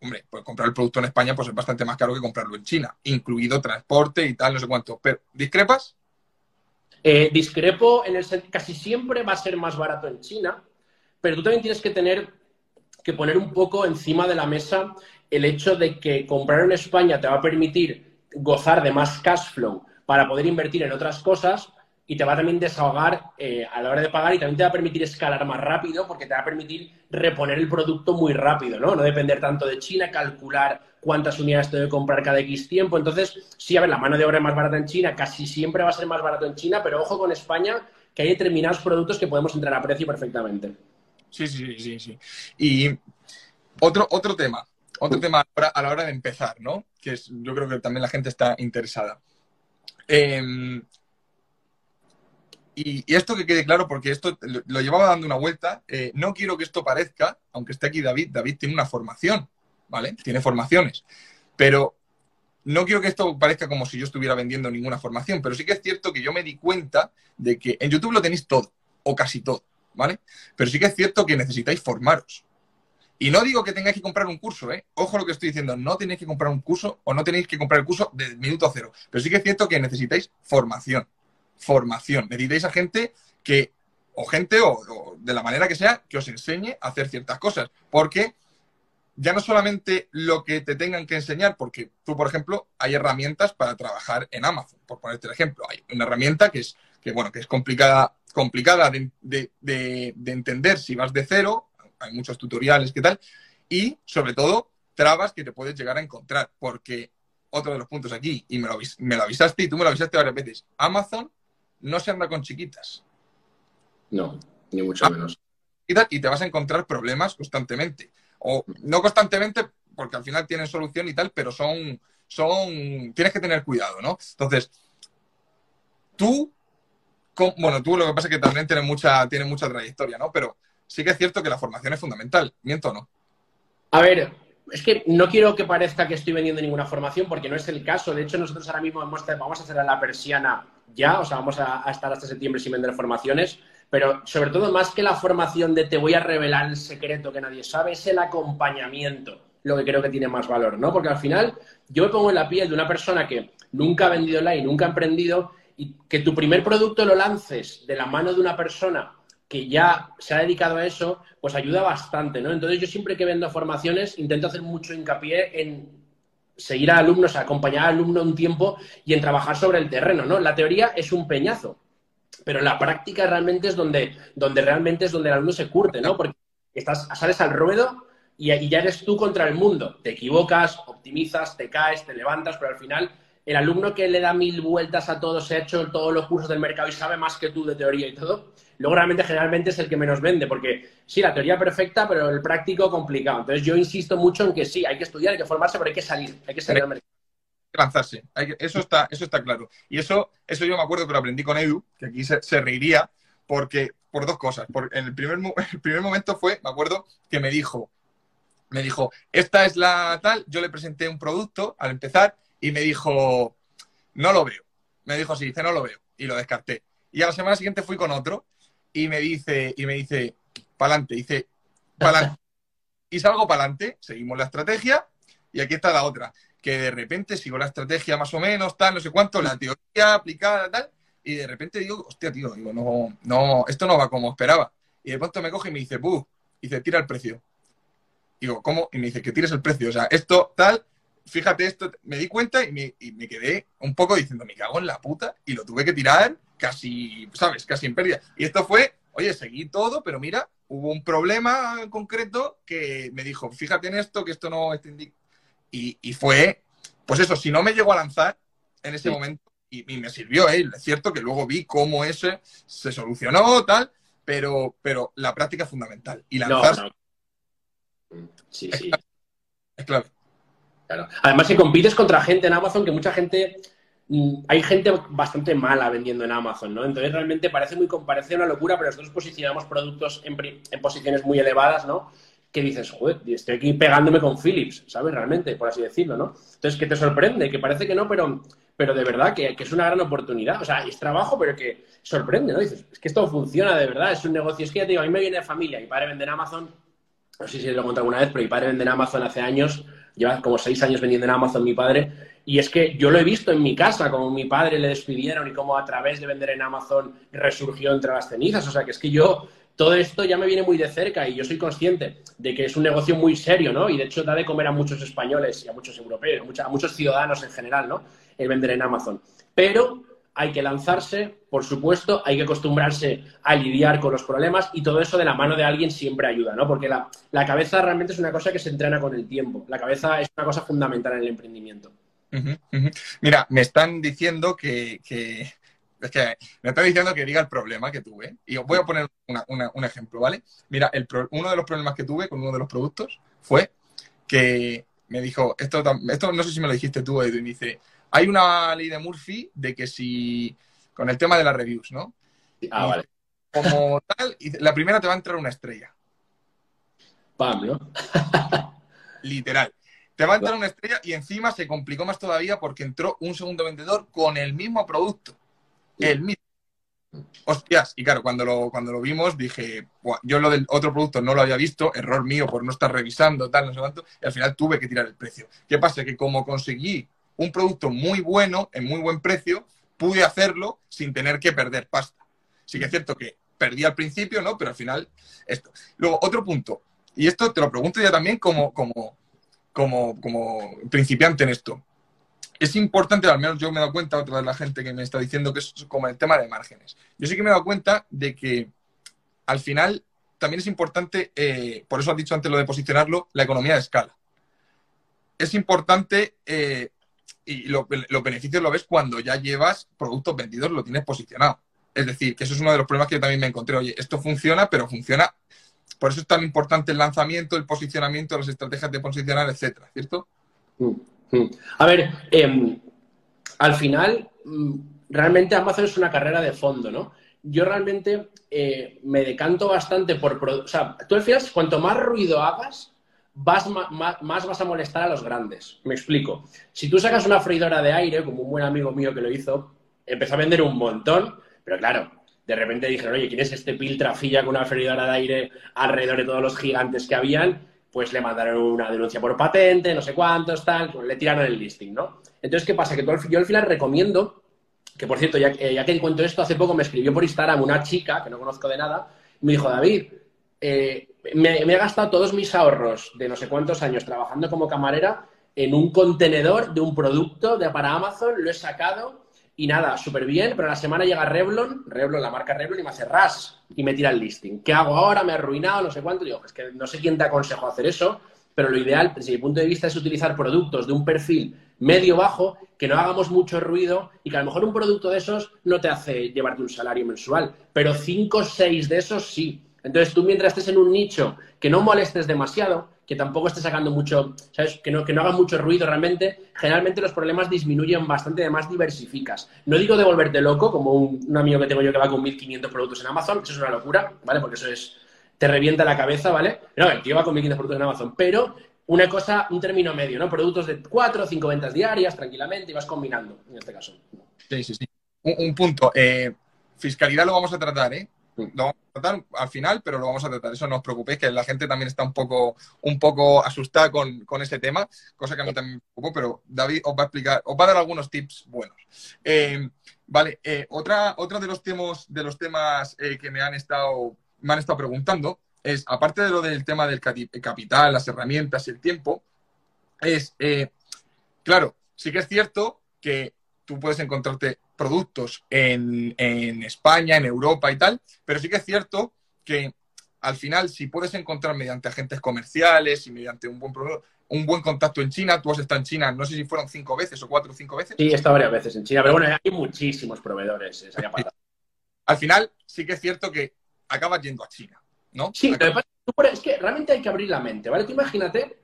hombre, pues comprar el producto en España pues es bastante más caro que comprarlo en China, incluido transporte y tal, no sé cuánto. Pero, ¿discrepas? Eh, discrepo en el casi siempre va a ser más barato en China, pero tú también tienes que tener que poner un poco encima de la mesa el hecho de que comprar en España te va a permitir gozar de más cash flow para poder invertir en otras cosas y te va a también desahogar eh, a la hora de pagar y también te va a permitir escalar más rápido porque te va a permitir reponer el producto muy rápido, ¿no? No depender tanto de China, calcular cuántas unidades tengo que comprar cada X tiempo. Entonces, sí, a ver, la mano de obra es más barata en China, casi siempre va a ser más barato en China, pero ojo con España, que hay determinados productos que podemos entrar a precio perfectamente. Sí, sí, sí, sí. Y otro, otro tema, otro tema a la hora de empezar, ¿no? Que es, yo creo que también la gente está interesada. Em, y, esto que quede claro, porque esto lo, llevaba dando una vuelta, eh, no quiero que esto parezca, aunque esté aquí David, David tiene una formación, ¿vale? Tiene formaciones, pero no quiero que esto parezca como si yo estuviera vendiendo ninguna formación, pero sí que es cierto que yo me di cuenta de que en YouTube lo tenéis todo, o casi todo, ¿vale? Pero sí que es cierto que necesitáis formaros. Y no digo que tengáis que comprar un curso, ¿eh? Ojo lo que estoy diciendo, no tenéis que comprar un curso o no tenéis que comprar el curso de minuto cero. Pero sí que es cierto que necesitáis formación. Formación. Necesitáis a gente que, o gente, o, de la manera que sea, que os enseñe a hacer ciertas cosas. Porque ya no solamente lo que te tengan que enseñar, porque tú, por ejemplo, hay herramientas para trabajar en Amazon, por ponerte el ejemplo. Hay una herramienta que es, que, bueno, que es complicada, complicada de entender si vas de cero hay muchos tutoriales, ¿qué tal? Y sobre todo, trabas que te puedes llegar a encontrar, porque otro de los puntos aquí, y me lo, me lo avisaste y tú me lo avisaste varias veces, Amazon no se anda con chiquitas. No, ni mucho menos. Y te vas a encontrar problemas constantemente. O no constantemente, porque al final tienen solución y tal, pero son, son, tienes que tener cuidado, ¿no? Entonces, tú, bueno, tú lo que pasa es que también tienes mucha, tienes mucha trayectoria, ¿no? Pero sí que es cierto que la formación es fundamental. ¿Miento o no? A ver, es que no quiero que parezca que estoy vendiendo ninguna formación porque no es el caso. De hecho, nosotros ahora mismo vamos a hacer a la persiana ya, o sea, vamos a, estar hasta septiembre sin vender formaciones. Pero sobre todo, más que la formación de te voy a revelar el secreto que nadie sabe, es el acompañamiento lo que creo que tiene más valor, ¿no? Porque al final yo me pongo en la piel de una persona que nunca ha vendido online, nunca ha emprendido y que tu primer producto lo lances de la mano de una persona que ya se ha dedicado a eso, pues ayuda bastante, ¿no? Entonces yo siempre que vendo formaciones intento hacer mucho hincapié en seguir a alumnos, acompañar al alumno un tiempo y en trabajar sobre el terreno, ¿no? La teoría es un peñazo, pero la práctica realmente es donde, donde realmente es donde el alumno se curte, ¿no? Porque estás, sales al ruedo y, y ya eres tú contra el mundo. Te equivocas, optimizas, te caes, te levantas, pero al final el alumno que le da mil vueltas a todo, se ha hecho todos los cursos del mercado y sabe más que tú de teoría y todo, luego realmente generalmente es el que menos vende, porque sí, la teoría perfecta, pero el práctico complicado. Entonces yo insisto mucho en que sí, hay que estudiar, hay que formarse, pero hay que salir, hay que salir al mercado. Lanzarse, eso, está, eso está claro. Y eso, eso yo me acuerdo que lo aprendí con Edu, que aquí se, reiría, porque por dos cosas. Por, en el primer, el primer momento fue, me acuerdo, que me dijo, me dijo, esta es la tal, yo le presenté un producto al empezar y me dijo, no lo veo. Me dijo así, dice, no lo veo. Y lo descarté. Y a la semana siguiente fui con otro y me dice, y me dice, pa'lante, dice, pa'lante. y salgo pa'lante, seguimos la estrategia y aquí está la otra, que de repente sigo la estrategia más o menos, tal, no sé cuánto, la teoría aplicada, tal, y de repente digo, hostia, tío, digo, no, no, esto no va como esperaba. Y de pronto me coge y me dice, buh, y dice, tira el precio. Digo, ¿cómo? Y me dice, que tires el precio. O sea, esto, tal, fíjate esto, me di cuenta y me, quedé un poco diciendo, me cago en la puta, y lo tuve que tirar casi, ¿sabes? Casi en pérdida. Y esto fue, oye, seguí todo, pero mira, hubo un problema concreto que me dijo, fíjate en esto, que esto no está y, y fue, pues eso, si no me llegó a lanzar en ese momento, y, me sirvió, ¿eh? es cierto que luego vi cómo ese se solucionó, tal, pero, pero la práctica es fundamental. Y lanzarse... Sí, sí. Es clave. Claro. Además, si compites contra gente en Amazon, que mucha gente hay gente bastante mala vendiendo en Amazon, ¿no? Entonces realmente parece muy parece una locura, pero nosotros posicionamos productos en, en, posiciones muy elevadas, ¿no? Que dices, joder, estoy aquí pegándome con Philips, ¿sabes? Realmente, por así decirlo, ¿no? Entonces, que te sorprende, que parece que no, pero, pero de verdad que, es una gran oportunidad. O sea, es trabajo, pero que sorprende, ¿no? Dices, es que esto funciona de verdad, es un negocio. Es que ya te digo, a mí me viene de familia, mi padre vende en Amazon, no sé si lo he contado alguna vez, pero mi padre vende en Amazon hace años, lleva como seis años vendiendo en Amazon mi padre, y es que yo lo he visto en mi casa, como mi padre le despidieron y cómo a través de vender en Amazon resurgió entre las cenizas. O sea, que es que yo, todo esto ya me viene muy de cerca y yo soy consciente de que es un negocio muy serio, ¿no? Y de hecho da de comer a muchos españoles y a muchos europeos, a muchos ciudadanos en general, ¿no? El vender en Amazon. Pero hay que lanzarse, por supuesto, hay que acostumbrarse a lidiar con los problemas y todo eso de la mano de alguien siempre ayuda, ¿no? Porque la, cabeza realmente es una cosa que se entrena con el tiempo. La cabeza es una cosa fundamental en el emprendimiento. Mira, me están diciendo que, Es que me están diciendo que diga el problema que tuve. Y os voy a poner un ejemplo, ¿vale? Mira, uno de los problemas que tuve con uno de los productos fue que me dijo, esto, esto no sé si me lo dijiste tú, y me dice, hay una ley de Murphy de que si, con el tema de las reviews, ¿no? Ah, vale. Como tal, la primera te va a entrar una estrella. Pam, ¿no? Literal. Te va a entrar una estrella y encima se complicó más todavía porque entró un segundo vendedor con el mismo producto. El mismo. Hostias, y claro, cuando lo, cuando lo vimos dije, yo lo del otro producto no lo había visto, error mío por no estar revisando, tal, no sé cuánto, y al final tuve que tirar el precio. ¿Qué pasa? Que como conseguí un producto muy bueno, en muy buen precio, pude hacerlo sin tener que perder pasta. Sí que es cierto que perdí al principio, ¿no? Pero al final, esto. Luego, otro punto, y esto te lo pregunto ya también como, como, como, como principiante en esto. Es importante, al menos yo me he dado cuenta, otra de la gente que me está diciendo que es como el tema de márgenes. Yo sí que me he dado cuenta de que al final también es importante, eh, por eso has dicho antes lo de posicionarlo, la economía de escala. Es importante eh, y los beneficios lo ves cuando ya llevas productos vendidos, lo tienes posicionado. Es decir, que eso es uno de los problemas que yo también me encontré. Oye, esto funciona, pero funciona. Por eso es tan importante el lanzamiento, el posicionamiento, las estrategias de posicionar, etcétera, ¿cierto? Mm, mm. A ver, em, al final, mm, realmente Amazon es una carrera de fondo, ¿no? Yo realmente eh, me decanto bastante por. O sea, tú al final, cuanto más ruido hagas, vas más, vas a molestar a los grandes. Me explico. Si tú sacas una freidora de aire, como un buen amigo mío que lo hizo, empezó a vender un montón, pero claro, de repente dijeron, oye, ¿quién es este piltrafilla con una freidora de aire alrededor de todos los gigantes que habían? Pues le mandaron una denuncia por patente, no sé cuántos, tal, pues le tiraron el listing, ¿no? Entonces, ¿qué pasa? Que yo al final recomiendo, que por cierto, ya, eh, ya que cuento esto, hace poco me escribió por Instagram una chica, que no conozco de nada, y me dijo, David, eh, me, he gastado todos mis ahorros de no sé cuántos años trabajando como camarera en un contenedor de un producto de, para Amazon, lo he sacado y nada, súper bien, pero la semana llega Revlon, Revlon, la marca Revlon, y me hace ras y me tira el listing. ¿Qué hago ahora? Me he arruinado, no sé cuánto. Digo, es que no sé quién te aconsejo hacer eso, pero lo ideal, desde mi punto de vista, es utilizar productos de un perfil medio-bajo, que no hagamos mucho ruido y que a lo mejor un producto de esos no te hace llevarte un salario mensual, pero cinco o seis de esos sí. Entonces tú mientras estés en un nicho que no molestes demasiado, que tampoco estés sacando mucho, ¿sabes? Que no, que no haga mucho ruido realmente, generalmente los problemas disminuyen bastante, además diversificas. No digo de volverte loco, como un, amigo que tengo yo que va con 1.500 productos en Amazon, eso es una locura, ¿vale? Porque eso es, te revienta la cabeza, ¿vale? No, el tío va con 1.500 productos en Amazon, pero una cosa, un término medio, ¿no? Productos de 4 o 5 ventas diarias, tranquilamente, y vas combinando, en este caso. Sí, sí, sí. Un, punto, eh, fiscalidad lo vamos a tratar, ¿eh? Lo vamos a tratar al final, pero lo vamos a tratar. Eso no os preocupéis, que la gente también está un poco, un poco asustada con, con ese tema, cosa que a mí también me preocupa, pero David os va a explicar, os va a dar algunos tips buenos. Eh, vale, eh, otra, otro de los temas, de los temas eh, que me han estado, me han estado preguntando es, aparte de lo del tema del capital, las herramientas y el tiempo, es, claro, sí que es cierto que tú puedes encontrarte productos en, España, en Europa y tal, pero sí que es cierto que al final, si puedes encontrar mediante agentes comerciales y mediante un buen un buen contacto en China, tú has estado en China, no sé si fueron cinco veces o cuatro o cinco veces. Sí, he estado varias veces en China, pero bueno, hay muchísimos proveedores. al final, sí que es cierto que acabas yendo a China, ¿no? Sí, es que realmente hay que abrir la mente, ¿vale? Tú imagínate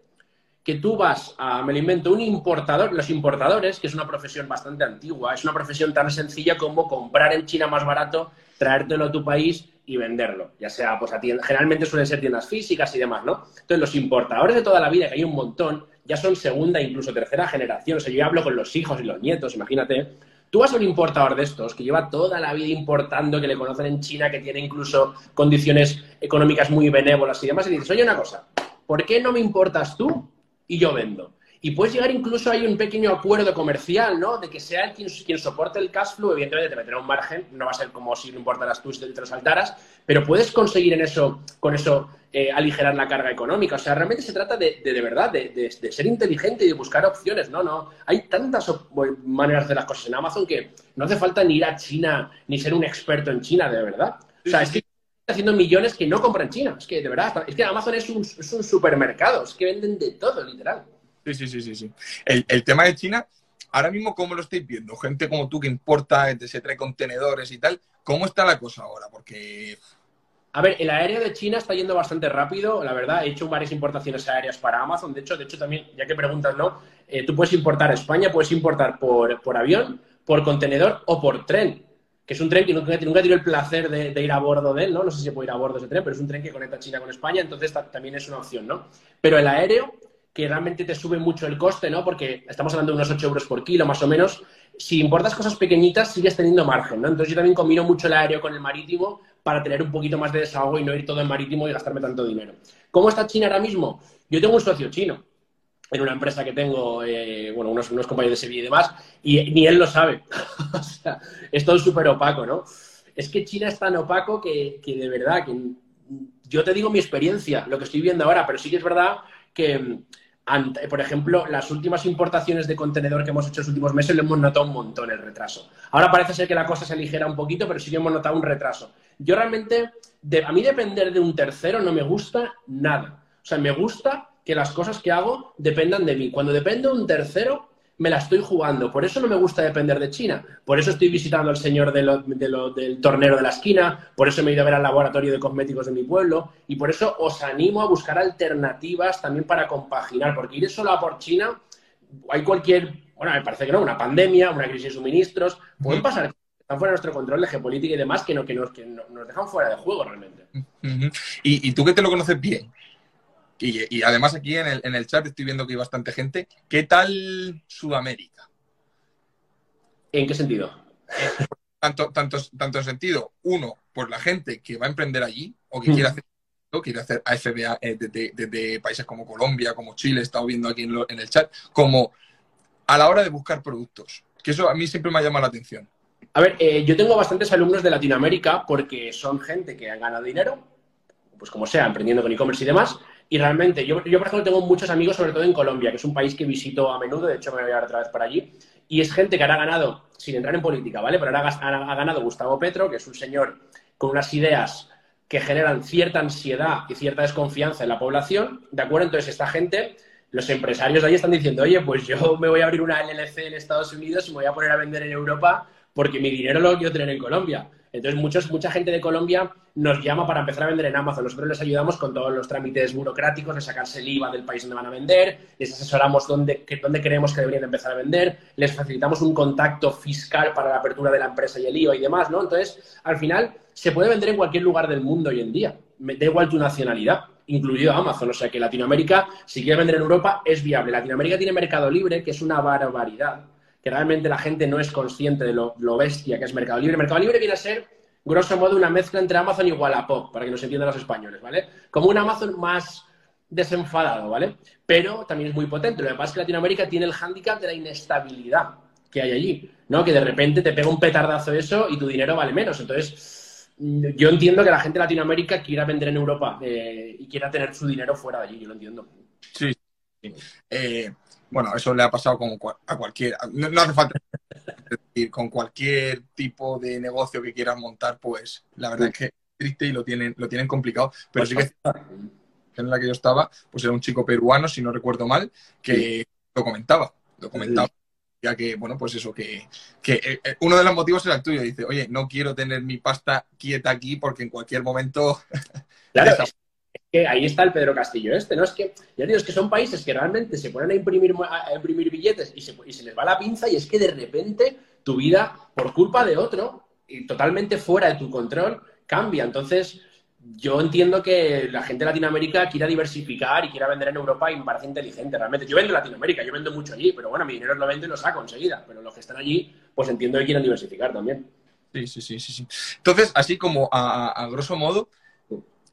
que tú vas a, me lo invento, un importador, los importadores, que es una profesión bastante antigua, es una profesión tan sencilla como comprar en China más barato, traértelo a tu país y venderlo, ya sea pues a tiendas, generalmente suelen ser tiendas físicas y demás, ¿no? Entonces los importadores de toda la vida, que hay un montón, ya son segunda, incluso tercera generación, o sea, yo hablo con los hijos y los nietos, imagínate, Tú vas a un importador de estos que lleva toda la vida importando, que le conocen en China, que tiene incluso condiciones económicas muy benévolas y demás, y dices, oye, una cosa, ¿por qué no me importas tú y yo vendo? Y puedes llegar incluso hay un pequeño acuerdo comercial, ¿no? De que sea el quien, quien soporte el cash flow, evidentemente te meterá un margen, no va a ser como si lo importaras tú y te lo saltaras, pero puedes conseguir en eso, con eso, eh, aligerar la carga económica. O sea, realmente se trata de, de, verdad, de, de, ser inteligente y de buscar opciones, ¿no? no Hay tantas maneras de las cosas en Amazon que no hace falta ni ir a China, ni ser un experto en China, de verdad. O sea, es que haciendo millones que no compran China. Es que, de verdad, es que Amazon es un, es un supermercado, es que venden de todo, literal. Sí, sí, sí, sí. El, el, tema de China, ahora mismo, ¿cómo lo estáis viendo? Gente como tú que importa, se trae contenedores y tal. ¿Cómo está la cosa ahora? Porque. A ver, el aéreo de China está yendo bastante rápido, la verdad. He hecho varias importaciones aéreas para Amazon. De hecho, de hecho también, ya que preguntas, ¿no? Eh, tú puedes importar a España, puedes importar por, por avión, por contenedor o por tren que es un tren que nunca, nunca he el placer de, ir a bordo de él, ¿no? No sé si puedo ir a bordo ese tren, pero es un tren que conecta China con España, entonces también es una opción, ¿no? Pero el aéreo que realmente te sube mucho el coste, ¿no? Porque estamos hablando de unos 8 euros por kilo, más o menos. Si importas cosas pequeñitas, sigues teniendo margen, ¿no? Entonces yo también combino mucho el aéreo con el marítimo para tener un poquito más de desahogo y no ir todo en marítimo y gastarme tanto dinero. ¿Cómo está China ahora mismo? Yo tengo un socio chino en una empresa que tengo, eh, bueno, unos, unos, compañeros de Sevilla y demás, y ni él lo sabe. o sea, es todo súper opaco, ¿no? Es que China es tan opaco que, que de verdad, que yo te digo mi experiencia, lo que estoy viendo ahora, pero sí que es verdad que por ejemplo, las últimas importaciones de contenedor que hemos hecho en los últimos meses le hemos notado un montón el retraso. Ahora parece ser que la cosa se aligera un poquito, pero sí que hemos notado un retraso. Yo realmente, a mí depender de un tercero no me gusta nada. O sea, me gusta que las cosas que hago dependan de mí. Cuando depende de un tercero, me la estoy jugando. Por eso no me gusta depender de China. Por eso estoy visitando al señor del tornero de la esquina. Por eso me he ido a ver al laboratorio de cosméticos de mi pueblo. Y por eso os animo a buscar alternativas también para compaginar. Porque ir solo a por China, hay cualquier, bueno, me parece que no, una pandemia, una crisis de suministros, pueden pasar están fuera de nuestro control de geopolítica y demás que, no, que, nos, que nos dejan fuera de juego realmente. y, y, tú que te lo conoces bien, y, además aquí en el, en el, chat estoy viendo que hay bastante gente. ¿Qué tal Sudamérica? ¿En qué sentido? Tanto, tanto, tanto en sentido, uno, por la gente que va a emprender allí o que quiere hacer quiere hacer AFBA desde, eh, países como Colombia, como Chile, he estado viendo aquí en, el chat, como a la hora de buscar productos. Que eso a mí siempre me ha llamado la atención. A ver, eh, yo tengo bastantes alumnos de Latinoamérica porque son gente que han ganado dinero, pues como sea, emprendiendo con e-commerce y demás, y realmente, yo, yo, por ejemplo tengo muchos amigos, sobre todo en Colombia, que es un país que visito a menudo, de hecho me voy a ir otra vez para allí, y es gente que ahora ha ganado, sin entrar en política, ¿vale? Pero ahora ha, ganado Gustavo Petro, que es un señor con unas ideas que generan cierta ansiedad y cierta desconfianza en la población, ¿de acuerdo? Entonces esta gente, los empresarios de ahí están diciendo, oye, pues yo me voy a abrir una LLC en Estados Unidos y me voy a poner a vender en Europa porque mi dinero lo quiero tener en Colombia. Entonces, muchos, mucha gente de Colombia nos llama para empezar a vender en Amazon. Nosotros les ayudamos con todos los trámites burocráticos, de sacarse el IVA del país donde van a vender, les asesoramos dónde, dónde creemos que deberían empezar a vender, les facilitamos un contacto fiscal para la apertura de la empresa y el IVA y demás, ¿no? Entonces, al final, se puede vender en cualquier lugar del mundo hoy en día. Da igual tu nacionalidad, incluido Amazon. O sea que Latinoamérica, si quiere vender en Europa, es viable. Latinoamérica tiene mercado libre, que es una barbaridad que realmente la gente no es consciente de lo, bestia que es Mercado Libre. Mercado Libre viene a ser, grosso modo, una mezcla entre Amazon y Wallapop, para que nos entiendan los españoles, ¿vale? Como un Amazon más desenfadado, ¿vale? Pero también es muy potente. Lo que pasa es que Latinoamérica tiene el hándicap de la inestabilidad que hay allí, ¿no? Que de repente te pega un petardazo eso y tu dinero vale menos. Entonces, yo entiendo que la gente de Latinoamérica quiera vender en Europa eh, y quiera tener su dinero fuera de allí, yo lo entiendo. Sí. Eh, bueno, eso le ha pasado como a cualquiera. No, hace falta decir, con cualquier tipo de negocio que quieras montar, pues la verdad es que es triste y lo tienen, lo tienen complicado. Pero sí que en la que yo estaba, pues era un chico peruano, si no recuerdo mal, que lo comentaba. Lo comentaba. ya que, bueno, pues eso, que, que eh, uno de los motivos era el tuyo. Dice, oye, no quiero tener mi pasta quieta aquí porque en cualquier momento... Claro, que ahí está el Pedro Castillo este, ¿no? Es que, ya digo, es que son países que realmente se ponen a imprimir, a imprimir billetes y se, y se les va la pinza y es que de repente tu vida, por culpa de otro, y totalmente fuera de tu control, cambia. Entonces, yo entiendo que la gente de Latinoamérica quiera diversificar y quiera vender en Europa y me parece inteligente realmente. Yo vendo en Latinoamérica, yo vendo mucho allí, pero bueno, mi dinero lo vendo y lo saco enseguida. Pero los que están allí, pues entiendo que quieran diversificar también. Sí, sí, sí, sí. sí. Entonces, así como a, grosso modo,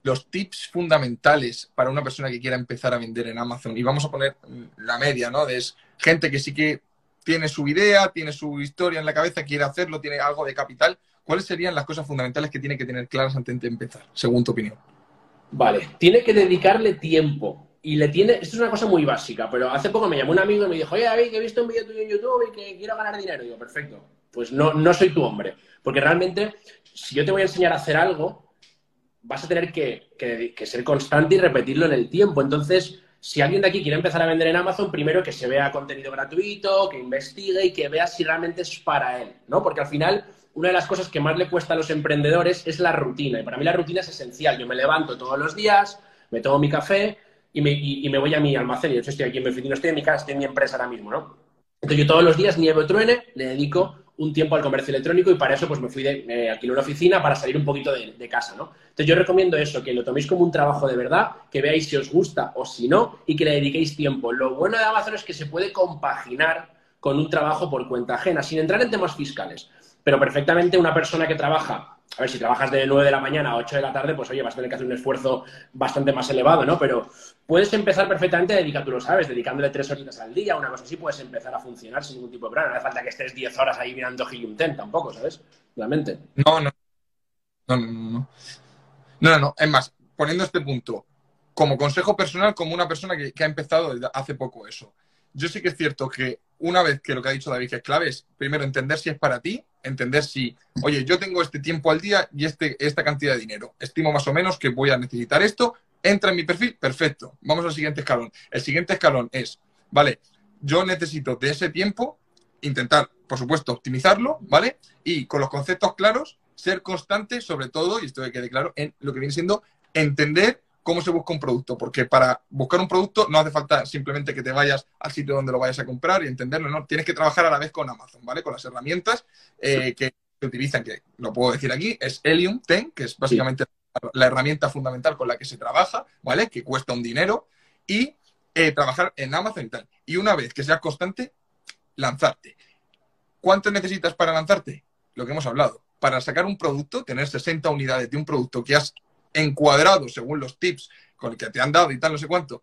los tips fundamentales para una persona que quiera empezar a vender en Amazon, y vamos a poner la media, ¿no? De gente que sí que tiene su idea, tiene su historia en la cabeza, quiere hacerlo, tiene algo de capital, ¿cuáles serían las cosas fundamentales que tiene que tener claras antes de empezar, según tu opinión? Vale, tiene que dedicarle tiempo. Y le tiene, esto es una cosa muy básica, pero hace poco me llamó un amigo y me dijo, oye David, que he visto un vídeo tuyo en YouTube y que quiero ganar dinero. Digo, perfecto, pues no, no soy tu hombre. Porque realmente, si yo te voy a enseñar a hacer algo, vas a tener que, ser constante y repetirlo en el tiempo. Entonces, si alguien de aquí quiere empezar a vender en Amazon, primero que se vea contenido gratuito, que investigue y que vea si realmente es para él, ¿no? Porque al final una de las cosas que más le cuesta a los emprendedores es la rutina. Y para mí la rutina es esencial. Yo me levanto todos los días, me tomo mi café y me, voy a mi almacén. Yo estoy aquí en mi oficina, estoy en mi casa, estoy en mi empresa ahora mismo, ¿no? Entonces yo todos los días, nieve o truene, le dedico un tiempo al comercio electrónico y para eso pues me fui de, eh, en una oficina para salir un poquito de, de, casa, ¿no? Entonces yo recomiendo eso, que lo toméis como un trabajo de verdad, que veáis si os gusta o si no y que le dediquéis tiempo. Lo bueno de Amazon es que se puede compaginar con un trabajo por cuenta ajena, sin entrar en temas fiscales. Pero perfectamente una persona que trabaja, a ver, si trabajas de 9 de la mañana a 8 de la tarde, pues oye, vas a tener que hacer un esfuerzo bastante más elevado, ¿no? Pero puedes empezar perfectamente a tú lo sabes, dedicándole tres horitas al día, una cosa así, puedes empezar a funcionar sin ningún tipo de problema. No hace falta que estés 10 horas ahí mirando Ten tampoco, ¿sabes? Realmente. No, no. No, no, no. No, no, no. Es más, poniendo este punto, como consejo personal, como una persona que, que ha empezado hace poco eso. Yo sí que es cierto que una vez que lo que ha dicho David que es clave es, primero, entender si es para ti, entender si, oye, yo tengo este tiempo al día y este, esta cantidad de dinero. Estimo más o menos que voy a necesitar esto. Entra en mi perfil, perfecto. Vamos al siguiente escalón. El siguiente escalón es, vale, yo necesito de ese tiempo intentar, por supuesto, optimizarlo, ¿vale? Y con los conceptos claros, ser constante, sobre todo, y esto que quede claro, en lo que viene siendo entender cómo se busca un producto, porque para buscar un producto no hace falta simplemente que te vayas al sitio donde lo vayas a comprar y entenderlo, ¿no? Tienes que trabajar a la vez con Amazon, ¿vale? Con las herramientas eh, que se utilizan, que lo puedo decir aquí, es Helium 10, que es básicamente la herramienta fundamental con la que se trabaja, ¿vale? Que cuesta un dinero, y eh, trabajar en Amazon y tal. Y una vez que seas constante, lanzarte. ¿Cuánto necesitas para lanzarte? Lo que hemos hablado. Para sacar un producto, tener 60 unidades de un producto que has encuadrado según los tips con el que te han dado y tal, no sé cuánto,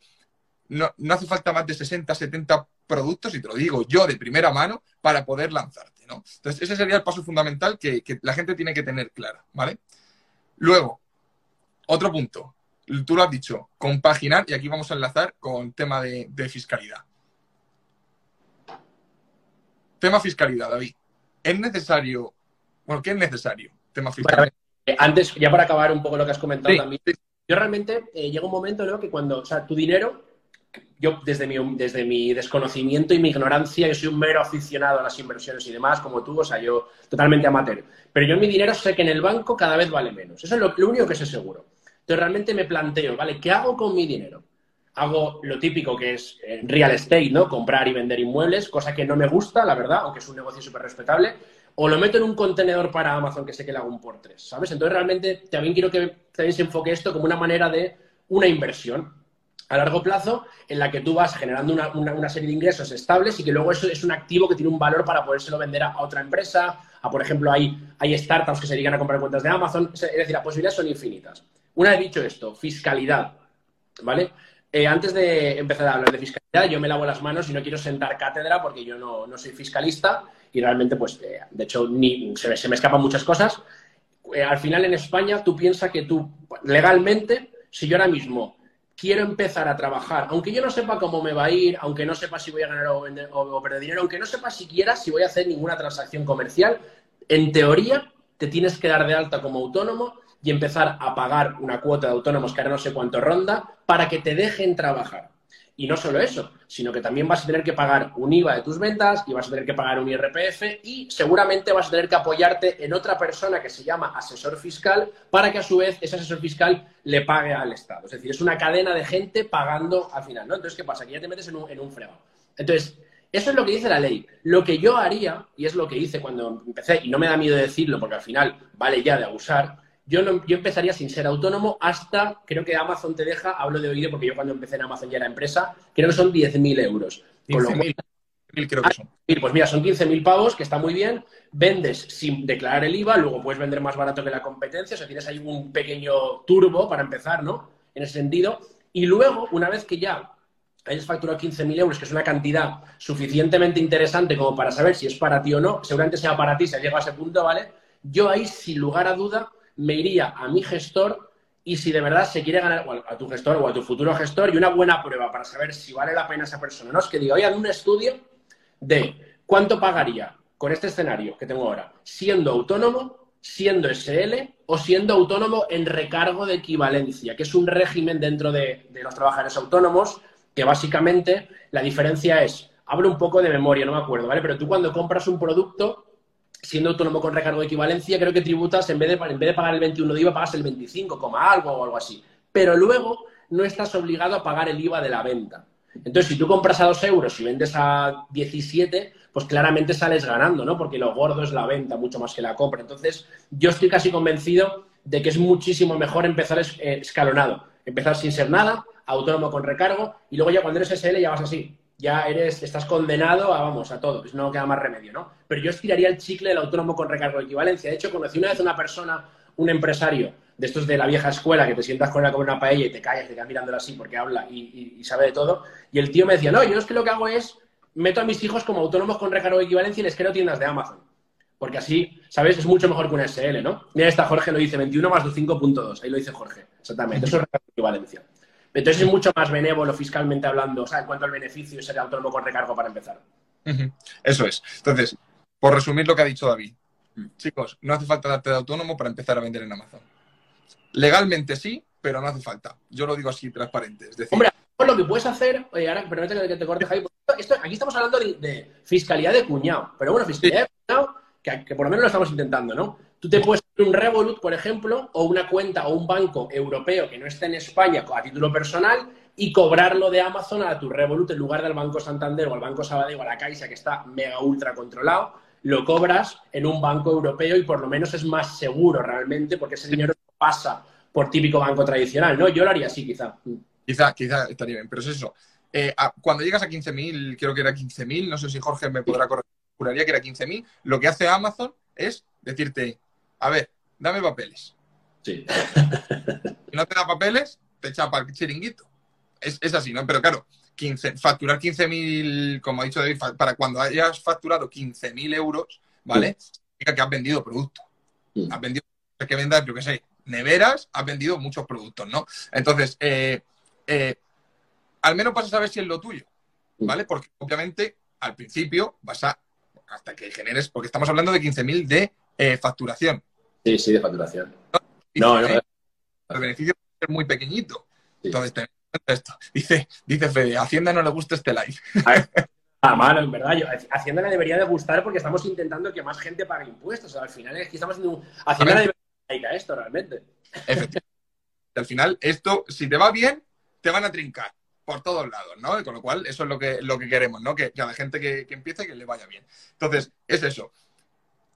no, hace falta más de 60, 70 productos, y te lo digo yo de primera mano, para poder lanzarte, ¿no? Entonces, ese sería el paso fundamental que, la gente tiene que tener clara, ¿vale? Luego, otro punto, tú lo has dicho, compaginar, y aquí vamos a enlazar con tema de, fiscalidad. Tema fiscalidad, David. ¿Es necesario, bueno, qué es necesario? Tema fiscalidad. Eh, antes, ya para acabar un poco lo que has comentado también, yo realmente eh, llega un momento ¿no? que cuando, o sea, tu dinero, yo desde mi, desde mi desconocimiento y mi ignorancia, yo soy un mero aficionado a las inversiones y demás, como tú, o sea, yo totalmente amateur. Pero yo en mi dinero sé que en el banco cada vez vale menos. Eso es lo, único que sé seguro. Entonces realmente me planteo, ¿vale? ¿Qué hago con mi dinero? Hago lo típico que es eh, real estate, ¿no? Comprar y vender inmuebles, cosa que no me gusta, la verdad, aunque es un negocio súper respetable o lo meto en un contenedor para Amazon que sé que le hago un por tres, ¿sabes? Entonces realmente también quiero que también se enfoque esto como una manera de una inversión a largo plazo en la que tú vas generando una, serie de ingresos estables y que luego eso es un activo que tiene un valor para podérselo vender a, otra empresa, a por ejemplo hay, hay startups que se dedican a comprar cuentas de Amazon, es decir, las posibilidades son infinitas. Una vez dicho esto, fiscalidad, ¿vale? Eh, antes de empezar a hablar de fiscalidad, yo me lavo las manos y no quiero sentar cátedra porque yo no, no soy fiscalista y realmente, pues, eh, de hecho, ni, se, me escapan muchas cosas. Eh, al final, en España, tú piensas que tú, legalmente, si yo ahora mismo quiero empezar a trabajar, aunque yo no sepa cómo me va a ir, aunque no sepa si voy a ganar o, o perder dinero, aunque no sepa siquiera si voy a hacer ninguna transacción comercial, en teoría te tienes que dar de alta como autónomo y empezar a pagar una cuota de autónomos que ahora no sé cuánto ronda para que te dejen trabajar. Y no solo eso, sino que también vas a tener que pagar un IVA de tus ventas y vas a tener que pagar un IRPF y seguramente vas a tener que apoyarte en otra persona que se llama asesor fiscal para que a su vez ese asesor fiscal le pague al Estado. Es decir, es una cadena de gente pagando al final, ¿no? Entonces, ¿qué pasa? Que ya te metes en un, en un fregado. Entonces, eso es lo que dice la ley. Lo que yo haría, y es lo que hice cuando empecé, y no me da miedo decirlo porque al final vale ya de abusar, yo, yo empezaría sin ser autónomo hasta, creo que Amazon te deja, hablo de oído porque yo cuando empecé en Amazon ya era empresa, creo que son 10.000 euros. 10.000 creo que son. Pues mira, son 15.000 pavos, que está muy bien. Vendes sin declarar el IVA, luego puedes vender más barato que la competencia, o sea, tienes ahí un pequeño turbo para empezar, ¿no? En ese sentido. Y luego, una vez que ya hayas facturado 15.000 euros, que es una cantidad suficientemente interesante como para saber si es para ti o no, seguramente sea para ti si has llegado a ese punto, ¿vale? Yo ahí, sin lugar a duda, me iría a mi gestor y si de verdad se quiere ganar, o a tu gestor o a tu futuro gestor, y una buena prueba para saber si vale la pena esa persona, ¿no? Es que diga, oye, un estudio de cuánto pagaría con este escenario que tengo ahora, siendo autónomo, siendo SL o siendo autónomo en recargo de equivalencia, que es un régimen dentro de, de los trabajadores autónomos que básicamente la diferencia es, hablo un poco de memoria, no me acuerdo, ¿vale? Pero tú cuando compras un producto, siendo autónomo con recargo de equivalencia, creo que tributas, en vez de, en vez de pagar el 21 de IVA, pagas el 25, algo o algo así. Pero luego no estás obligado a pagar el IVA de la venta. Entonces, si tú compras a 2 euros y vendes a 17, pues claramente sales ganando, ¿no? Porque lo gordo es la venta mucho más que la compra. Entonces, yo estoy casi convencido de que es muchísimo mejor empezar eh, escalonado. Empezar sin ser nada, autónomo con recargo, y luego ya cuando eres SL ya vas así. Ya eres, estás condenado a, vamos, a todo, pues no queda más remedio, ¿no? Pero yo estiraría el chicle del autónomo con recargo de equivalencia. De hecho, conocí una vez una persona, un empresario, de estos de la vieja escuela, que te sientas con él con una paella y te callas, te quedas mirándolo así porque habla y, sabe de todo. Y el tío me decía, no, yo es que lo que hago es, meto a mis hijos como autónomos con recargo de equivalencia y les creo tiendas de Amazon. Porque así, ¿sabes? Es mucho mejor que un SL, ¿no? Mira, esta Jorge lo dice 21 más 5.2. Ahí lo dice Jorge. Exactamente. Eso es recargo de equivalencia. Entonces es mucho más benévolo fiscalmente hablando, o sea, en cuanto al beneficio de ser autónomo con recargo para empezar. Eso es. Entonces, por resumir lo que ha dicho David, chicos, no hace falta darte de autónomo para empezar a vender en Amazon. Legalmente sí, pero no hace falta. Yo lo digo así, transparente. Es decir, Hombre, lo que puedes hacer, oye, ahora permíteme que te corte, Javi, esto, aquí estamos hablando de, fiscalidad de cuñado, pero bueno, fiscalidad de cuñado, que, que por lo menos lo estamos intentando, ¿no? Tú te puedes hacer un Revolut, por ejemplo, o una cuenta o un banco europeo que no esté en España a título personal y cobrarlo de Amazon a tu Revolut en lugar del Banco Santander o al Banco Sabadell o a la Caixa, que está mega ultra controlado, lo cobras en un banco europeo y por lo menos es más seguro realmente porque ese dinero pasa por típico banco tradicional, ¿no? Yo lo haría así, quizá. Quizá, quizá estaría bien, pero es eso. Eh, cuando llegas a 15.000, creo que era 15.000, no sé si Jorge me podrá corregir, juraría que era 15.000, lo que hace Amazon es decirte, a ver, dame papeles. Sí. Si no te da papeles, te echa para el chiringuito. Es, así, ¿no? Pero claro, 15, facturar 15.000, como ha dicho David, para cuando hayas facturado 15.000 euros, ¿vale? Significa que has vendido producto. Has vendido, que vendas, yo qué sé, neveras, has vendido muchos productos, ¿no? Entonces, eh, eh, al menos vas a saber si es lo tuyo, ¿vale? Porque obviamente al principio vas a, hasta que generes, porque estamos hablando de 15.000 de eh, facturación. Sí, sí, de facturación. No, no. El beneficio es muy pequeñito. Entonces, esto. Dice, dice Fede, a Hacienda no le gusta este live. A mano, en verdad. Yo, Hacienda le debería de gustar porque estamos intentando que más gente pague impuestos. al final es que estamos haciendo Hacienda le debería a esto realmente. Efectivamente. Al final, esto, si te va bien, te van a trincar por todos lados, ¿no? con lo cual, eso es lo que, lo que queremos, ¿no? Que, a la gente que, que empiece, que le vaya bien. Entonces, es eso.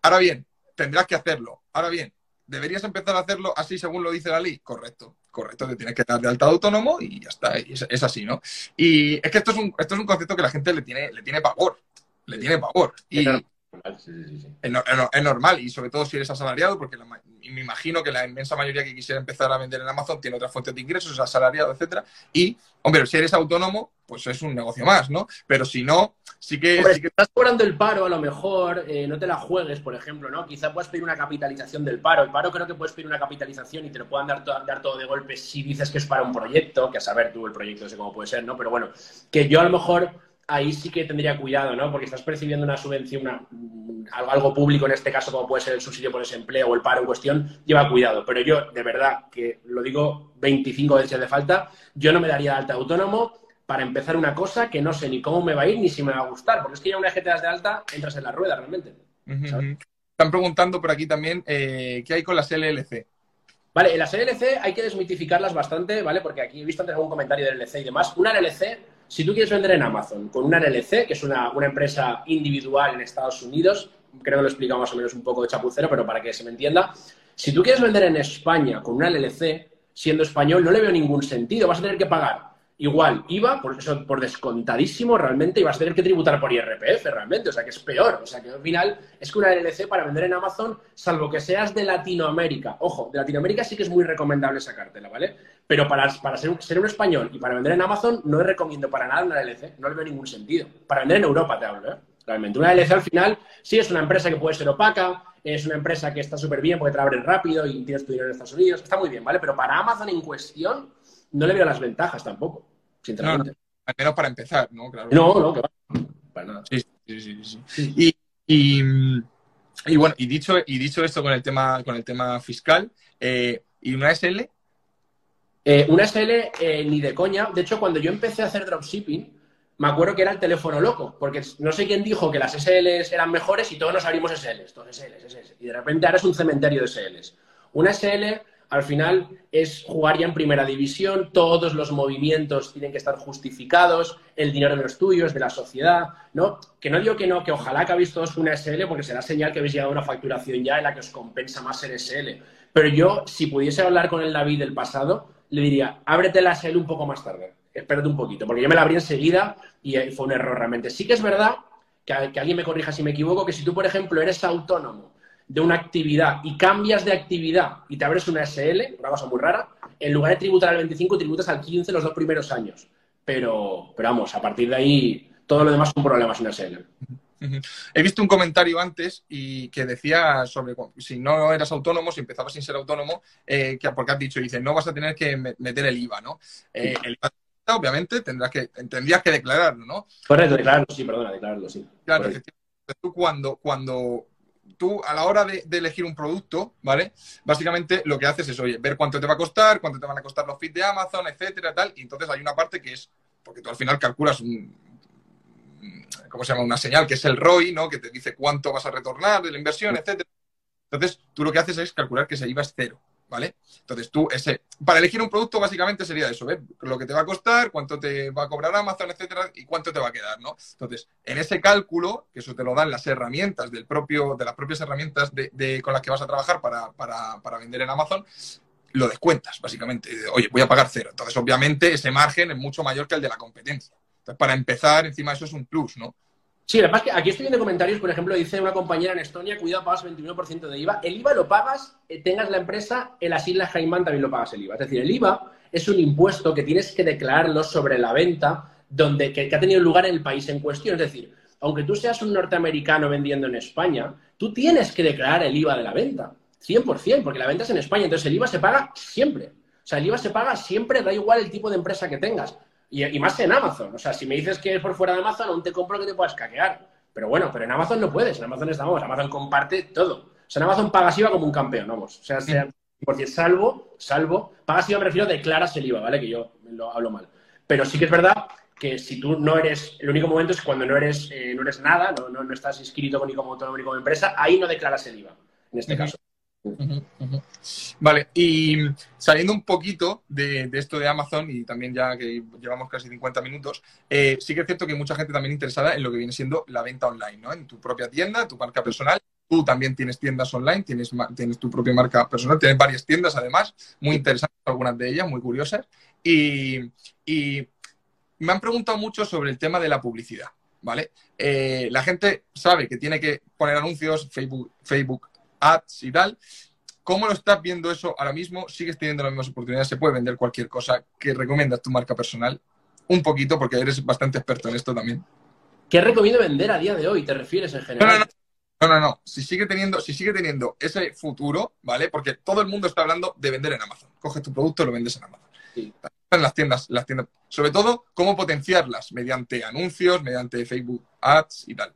Ahora bien, tendrás que hacerlo. Ahora bien, ¿deberías empezar a hacerlo así según lo dice la ley? Correcto, correcto, te tienes que dar de alta autónomo y ya está, es, así, ¿no? Y es que esto es un, esto es un concepto que la gente le tiene, le tiene pavor, le tiene pavor. Y, es, normal, y sobre todo si eres asalariado, porque me imagino que la inmensa mayoría que quisiera empezar a vender en Amazon tiene otras fuentes de ingresos, es asalariado, etcétera. Y, hombre, si eres autónomo, pues es un negocio más, ¿no? Pero si no, sí que. Si estás cobrando el paro, a lo mejor eh, no te la juegues, por ejemplo, ¿no? Quizá puedas pedir una capitalización del paro. El paro creo que puedes pedir una capitalización y te lo puedan dar, dar todo de golpe si dices que es para un proyecto, que a saber tú el proyecto, no sé cómo puede ser, ¿no? Pero bueno, que yo a lo mejor ahí sí que tendría cuidado, ¿no? Porque estás percibiendo una subvención, una, algo, público en este caso, como puede ser el subsidio por desempleo o el paro en cuestión, lleva cuidado. Pero yo, de verdad, que lo digo 25 veces de falta, yo no me daría de alta autónomo para empezar una cosa que no sé ni cómo me va a ir ni si me va a gustar, porque es que ya una vez que te das de alta, entras en la rueda realmente. Están preguntando por aquí también eh, qué hay con las LLC. Vale, en las LLC hay que desmitificarlas bastante, ¿vale? Porque aquí he visto antes algún comentario de LLC y demás. Una LLC, si tú quieres vender en Amazon con una LLC, que es una, una empresa individual en Estados Unidos, creo que lo he explicado más o menos un poco de chapucero, pero para que se me entienda, si tú quieres vender en España con una LLC, siendo español, no le veo ningún sentido. Vas a tener que pagar igual IVA, por eso por descontadísimo realmente, y vas a tener que tributar por IRPF realmente, o sea que es peor. O sea que al final es que una LLC para vender en Amazon, salvo que seas de Latinoamérica, ojo, de Latinoamérica sí que es muy recomendable sacártela, ¿vale? Pero para, para ser, ser, un español y para vender en Amazon no recomiendo para nada una LLC, no le veo ningún sentido. Para vender en Europa te hablo, ¿eh? Realmente. Una LLC al final sí es una empresa que puede ser opaca, es una empresa que está súper bien porque te abren rápido y tienes tu dinero en Estados Unidos, está muy bien, ¿vale? Pero para Amazon en cuestión no le veo las ventajas tampoco, sinceramente. al menos para empezar, ¿no? Claro. No, no, que va. Para nada. Sí, sí, sí. sí. Y, y, bueno, y dicho, y dicho esto con el tema, con el tema fiscal, eh, ¿y una SL? Eh, una SL eh, ni de coña. De hecho, cuando yo empecé a hacer dropshipping, me acuerdo que era el teléfono loco, porque no sé quién dijo que las SLs eran mejores y todos nos abrimos SLs, todos SLs, SLs. Y de repente ahora es un cementerio de SLs. Una SL al final es jugar ya en primera división, todos los movimientos tienen que estar justificados, el dinero no es tuyo, es de la sociedad, ¿no? Que no digo que no, que ojalá que habéis todos una SL porque será señal que habéis llegado a una facturación ya en la que os compensa más ser SL. Pero yo, si pudiese hablar con el David del pasado, le diría, ábrete la SL un poco más tarde, espérate un poquito, porque yo me la abrí enseguida y fue un error realmente. Sí que es verdad, que, que alguien me corrija si me equivoco, que si tú, por ejemplo, eres autónomo de una actividad y cambias de actividad y te abres una SL, una cosa muy rara, en lugar de tributar al 25, tributas al 15 los dos primeros años. Pero, pero vamos, a partir de ahí, todo lo demás son problemas en SL. He visto un comentario antes y que decía sobre si no eras autónomo, si empezabas sin ser autónomo, eh, que, porque has dicho, dice, no vas a tener que meter el IVA, ¿no? Eh, el IVA, obviamente, tendrás que, tendrías que declararlo, ¿no? Correcto, declararlo, sí, perdona, declararlo, sí. Claro, efectivamente. Tú cuando, cuando tú a la hora de, elegir un producto, ¿vale? Básicamente lo que haces es, oye, ver cuánto te va a costar, cuánto te van a costar los feeds de Amazon, etcétera, tal. Y entonces hay una parte que es, porque tú al final calculas un, ¿cómo se llama? Una señal que es el ROI, ¿no? Que te dice cuánto vas a retornar de la inversión, etcétera. Entonces, tú lo que haces es calcular que ese IVA es cero. ¿Vale? Entonces tú, ese, para elegir un producto básicamente sería eso, ¿ves? Lo que te va a costar, cuánto te va a cobrar Amazon, etcétera, y cuánto te va a quedar, ¿no? Entonces, en ese cálculo, que eso te lo dan las herramientas del propio, de las propias herramientas de, con las que vas a trabajar para, para, para vender en Amazon, lo descuentas, básicamente. Oye, voy a pagar cero. Entonces, obviamente, ese margen es mucho mayor que el de la competencia. Entonces, para empezar, encima eso es un plus, ¿no? Sí, además que aquí estoy viendo comentarios, por ejemplo, dice una compañera en Estonia, cuidado, pagas 21% de IVA. El IVA lo pagas, eh, tengas la empresa, en las Islas Caimán también lo pagas el IVA. Es decir, el IVA es un impuesto que tienes que declararlo sobre la venta donde, que, ha tenido lugar en el país en cuestión. Es decir, aunque tú seas un norteamericano vendiendo en España, tú tienes que declarar el IVA de la venta. 100%, porque la venta es en España, entonces el IVA se paga siempre. O sea, el IVA se paga siempre, da igual el tipo de empresa que tengas. Y, más en Amazon. O sea, si me dices que es por fuera de Amazon, aún te compro que te puedas caquear. Pero bueno, pero en Amazon no puedes. En Amazon estamos. Amazon comparte todo. O sea, en Amazon pagas IVA como un campeón, vamos. O sea, sea porque salvo, salvo, pagas IVA me refiero declaras el IVA, ¿vale? Que yo lo hablo mal. Pero sí que es verdad que si tú no eres, el único momento es cuando no eres, eh, no eres nada, no, no, estás inscrito ni como autónomo ni como empresa, ahí no declaras el IVA, en este caso. Vale, y saliendo un poquito de, esto de Amazon y también ya que llevamos casi 50 minutos, eh, sí que es cierto que hay mucha gente también interesada en lo que viene siendo la venta online, ¿no? En tu propia tienda, tu marca personal. Tú también tienes tiendas online, tienes, tienes tu propia marca personal, tienes varias tiendas además, muy interesantes, algunas de ellas, muy curiosas. Y, me han preguntado mucho sobre el tema de la publicidad, ¿vale? Eh, la gente sabe que tiene que poner anuncios, Facebook, Facebook ads y tal. ¿Cómo lo estás viendo eso ahora mismo? ¿Sigues teniendo las mismas oportunidades? ¿Se puede vender cualquier cosa que recomiendas tu marca personal? Un poquito, porque eres bastante experto en esto también. ¿Qué recomiendo vender a día de hoy? ¿Te refieres en general? No, no, no. Si sigue teniendo, si sigue teniendo ese futuro, ¿vale? Porque todo el mundo está hablando de vender en Amazon. Coges tu producto y lo vendes en Amazon. Sí. En las tiendas, las tiendas. Sobre todo, cómo potenciarlas mediante anuncios, mediante Facebook Ads y tal.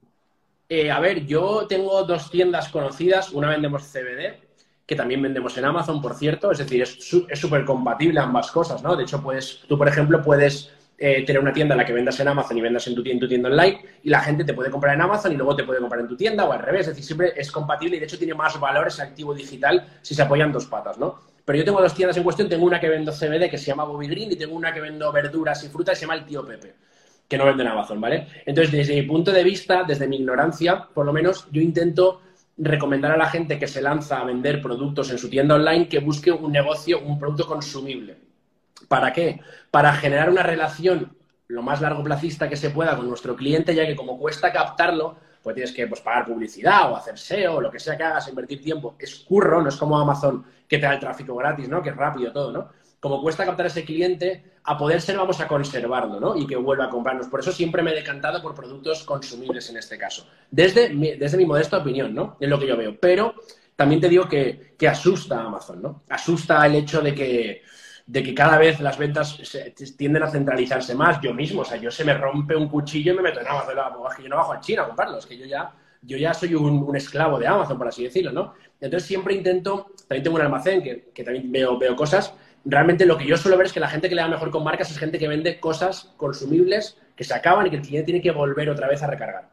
Eh, a ver, yo tengo dos tiendas conocidas. Una vendemos CBD, que también vendemos en Amazon, por cierto. Es decir, es súper compatible ambas cosas, ¿no? De hecho, puedes, tú, por ejemplo, puedes eh, tener una tienda en la que vendas en Amazon y vendas en tu, en tu, tienda online y la gente te puede comprar en Amazon y luego te puede comprar en tu tienda o al revés. Es decir, siempre es compatible y de hecho tiene más valor ese activo digital si se apoyan dos patas, ¿no? Pero yo tengo dos tiendas en cuestión. Tengo una que vendo CBD que se llama Bobby Green y tengo una que vendo verduras y frutas que se llama El Tío Pepe, que no vende en Amazon, ¿vale? Entonces, desde mi punto de vista, desde mi ignorancia, por lo menos, yo intento recomendar a la gente que se lanza a vender productos en su tienda online que busque un negocio, un producto consumible. ¿Para qué? Para generar una relación lo más largo placista que se pueda con nuestro cliente, ya que como cuesta captarlo, pues tienes que pues, pagar publicidad o hacer SEO o lo que sea que hagas, invertir tiempo. Es curro, no es como Amazon que te da el tráfico gratis, ¿no? Que es rápido todo, ¿no? Como cuesta captar a ese cliente, a poder ser vamos a conservarlo, ¿no? Y que vuelva a comprarnos. Por eso siempre me he decantado por productos consumibles en este caso. Desde mi, desde mi modesta opinión, ¿no? Es lo que yo veo. Pero también te digo que, que asusta a Amazon, ¿no? Asusta el hecho de que de que cada vez las ventas tienden a centralizarse más. Yo mismo, o sea, yo se me rompe un cuchillo y me meto en Amazon. Es que yo no bajo a China a comprarlo, es que yo ya, yo ya soy un, esclavo de Amazon, por así decirlo, ¿no? Entonces siempre intento, también tengo un almacén que, que también veo, veo cosas. Realmente lo que yo suelo ver es que la gente que le da mejor con marcas es gente que vende cosas consumibles que se acaban y que el cliente tiene que volver otra vez a recargar.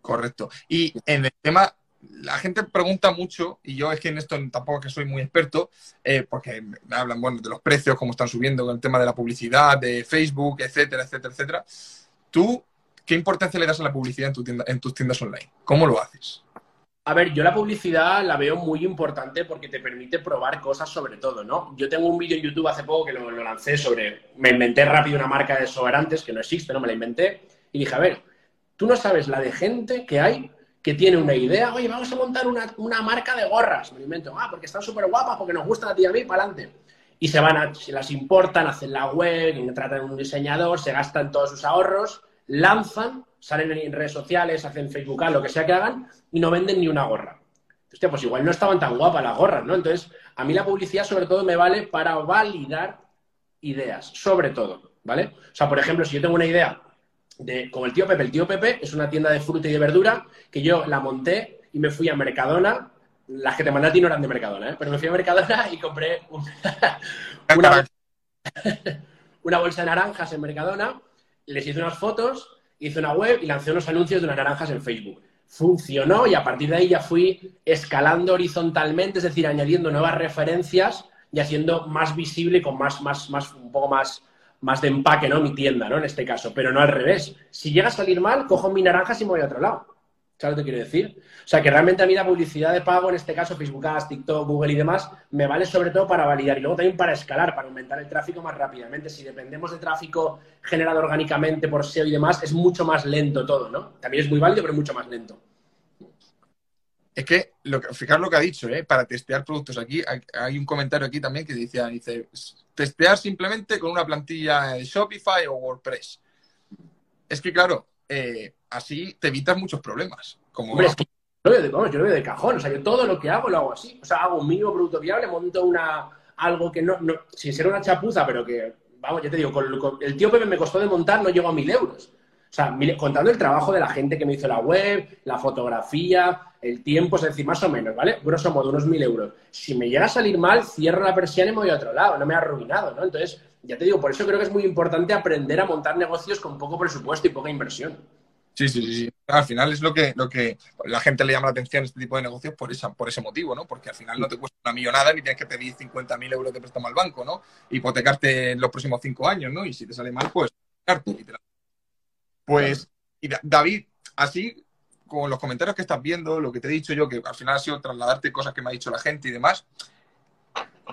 Correcto. Y en el tema la gente pregunta mucho, y yo es que en esto tampoco que soy muy experto, eh, porque me hablan bueno, de los precios, cómo están subiendo con el tema de la publicidad, de Facebook, etcétera, etcétera, etcétera. ¿Tú qué importancia le das a la publicidad en, tu tienda, en tus tiendas online? ¿Cómo lo haces? A ver, yo la publicidad la veo muy importante porque te permite probar cosas sobre todo, ¿no? Yo tengo un vídeo en YouTube hace poco que lo, lancé sobre, me inventé rápido una marca de desodorantes que no existe, no me la inventé, y dije, a ver, tú no sabes la de gente que hay que tiene una idea, oye, vamos a montar una, marca de gorras, me invento, ah, porque están súper guapas, porque nos gusta a ti y a mí, para adelante. Y se van a, se las importan, hacen la web, tratan un diseñador, se gastan todos sus ahorros, lanzan, salen en redes sociales, hacen Facebook, lo que sea que hagan, y no venden ni una gorra. Hostia, pues igual no estaban tan guapas las gorras, ¿no? Entonces, a mí la publicidad sobre todo me vale para validar ideas, sobre todo, ¿vale? O sea, por ejemplo, si yo tengo una idea de, como el tío Pepe. El tío Pepe es una tienda de fruta y de verdura que yo la monté y me fui a Mercadona. Las que te mandé a ti no eran de Mercadona, ¿eh? pero me fui a Mercadona y compré una, una, bolsa de naranjas en Mercadona, les hice unas fotos, hice una web y lancé unos anuncios de unas naranjas en Facebook. Funcionó y a partir de ahí ya fui escalando horizontalmente, es decir, añadiendo nuevas referencias y haciendo más visible con más, más, más, un poco más, más de empaque, ¿no? Mi tienda, ¿no? En este caso, pero no al revés. Si llega a salir mal, cojo mi naranjas y me voy a otro lado. ¿Sabes lo que quiero decir? O sea, que realmente a mí la publicidad de pago, en este caso Facebook Ads, TikTok, Google y demás, me vale sobre todo para validar y luego también para escalar, para aumentar el tráfico más rápidamente. Si dependemos de tráfico generado orgánicamente por SEO y demás, es mucho más lento todo, ¿no? También es muy válido, pero mucho más lento. Es que, lo fijaros lo que ha dicho, ¿eh? para testear productos aquí, hay un comentario aquí también que decía, dice, testear simplemente con una plantilla de Shopify o WordPress. Es que, claro, eh, así te evitas muchos problemas. Como... Hombre, es que yo, lo veo de, yo lo veo de cajón, o sea, yo todo lo que hago lo hago así. O sea, hago un mínimo producto viable, monto una, algo que no, no sin ser una chapuza, pero que, vamos, ya te digo, con, el tío Pepe me costó de montar, no llego a mil euros. O sea, contando el trabajo de la gente que me hizo la web, la fotografía, el tiempo, es decir, más o menos, ¿vale? Grosso modo, unos mil euros. Si me llega a salir mal, cierro la persiana y me voy a otro lado, no me ha arruinado, ¿no? Entonces, ya te digo, por eso creo que es muy importante aprender a montar negocios con poco presupuesto y poca inversión. Sí, sí, sí, Al final es lo que, lo que la gente le llama la atención a este tipo de negocios por, esa, por ese motivo, ¿no? Porque al final no te cuesta una millonada ni tienes que pedir 50.000 euros de préstamo al banco, ¿no? Hipotecarte en los próximos cinco años, ¿no? Y si te sale mal, pues, pues, y David, así, con los comentarios que estás viendo, lo que te he dicho yo, que al final ha sido trasladarte cosas que me ha dicho la gente y demás,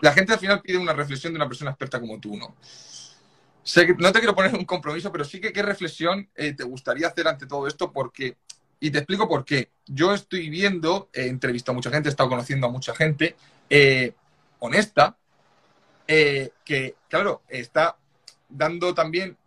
la gente al final pide una reflexión de una persona experta como tú, ¿no? Sé que no te quiero poner un compromiso, pero sí que qué reflexión eh, te gustaría hacer ante todo esto, porque, y te explico por qué. Yo estoy viendo, he entrevistado a mucha gente, he estado conociendo a mucha gente eh, honesta, eh, que, claro, está dando también,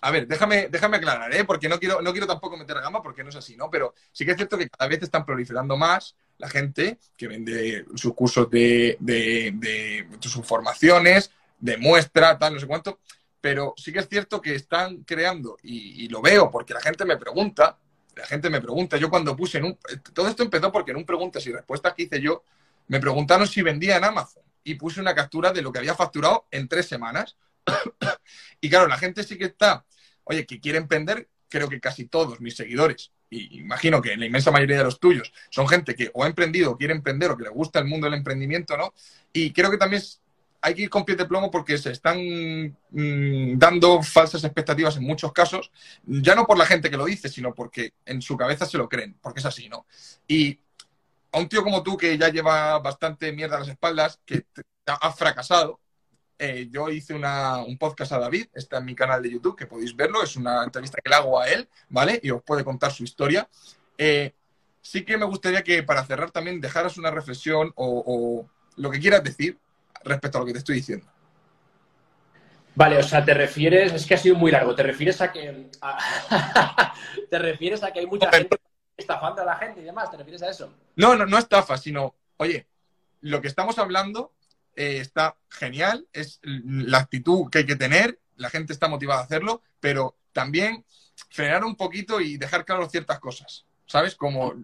a ver, déjame, déjame aclarar, ¿eh? porque no quiero, no quiero tampoco meter gama porque no es así, ¿no? Pero sí que es cierto que cada vez están proliferando más la gente que vende sus cursos de, de, sus formaciones, de muestra, tal, no sé cuánto. Pero sí que es cierto que están creando, y, lo veo porque la gente me pregunta, la gente me pregunta, yo cuando puse en un... Todo esto empezó porque en un preguntas y respuestas que hice yo, me preguntaron si vendía en Amazon y puse una captura de lo que había facturado en tres semanas y claro, la gente sí que está, oye, que quiere emprender, creo que casi todos mis seguidores, y imagino que la inmensa mayoría de los tuyos, son gente que o ha emprendido o quiere emprender o que le gusta el mundo del emprendimiento, ¿no? Y creo que también hay que ir con pie de plomo porque se están mm, dando falsas expectativas en muchos casos, ya no por la gente que lo dice, sino porque en su cabeza se lo creen, porque es así, ¿no? Y a un tío como tú que ya lleva bastante mierda a las espaldas, que ha fracasado, eh, yo hice un podcast a David, está en mi canal de YouTube, que podéis verlo, es una entrevista que le hago a él, ¿vale? Y os puede contar su historia. Eh, sí que me gustaría que para cerrar también dejaras una reflexión o lo que quieras decir respecto a lo que te estoy diciendo. Vale, o sea, te refieres, es que ha sido muy largo, te refieres a que te refieres a que hay mucha gente estafando a la gente y demás, ¿te refieres a eso? No, no, no estafa, sino, oye, lo que estamos hablando eh, está genial, es la actitud que hay que tener, la gente está motivada a hacerlo, pero también frenar un poquito y dejar claro ciertas cosas, ¿sabes? Como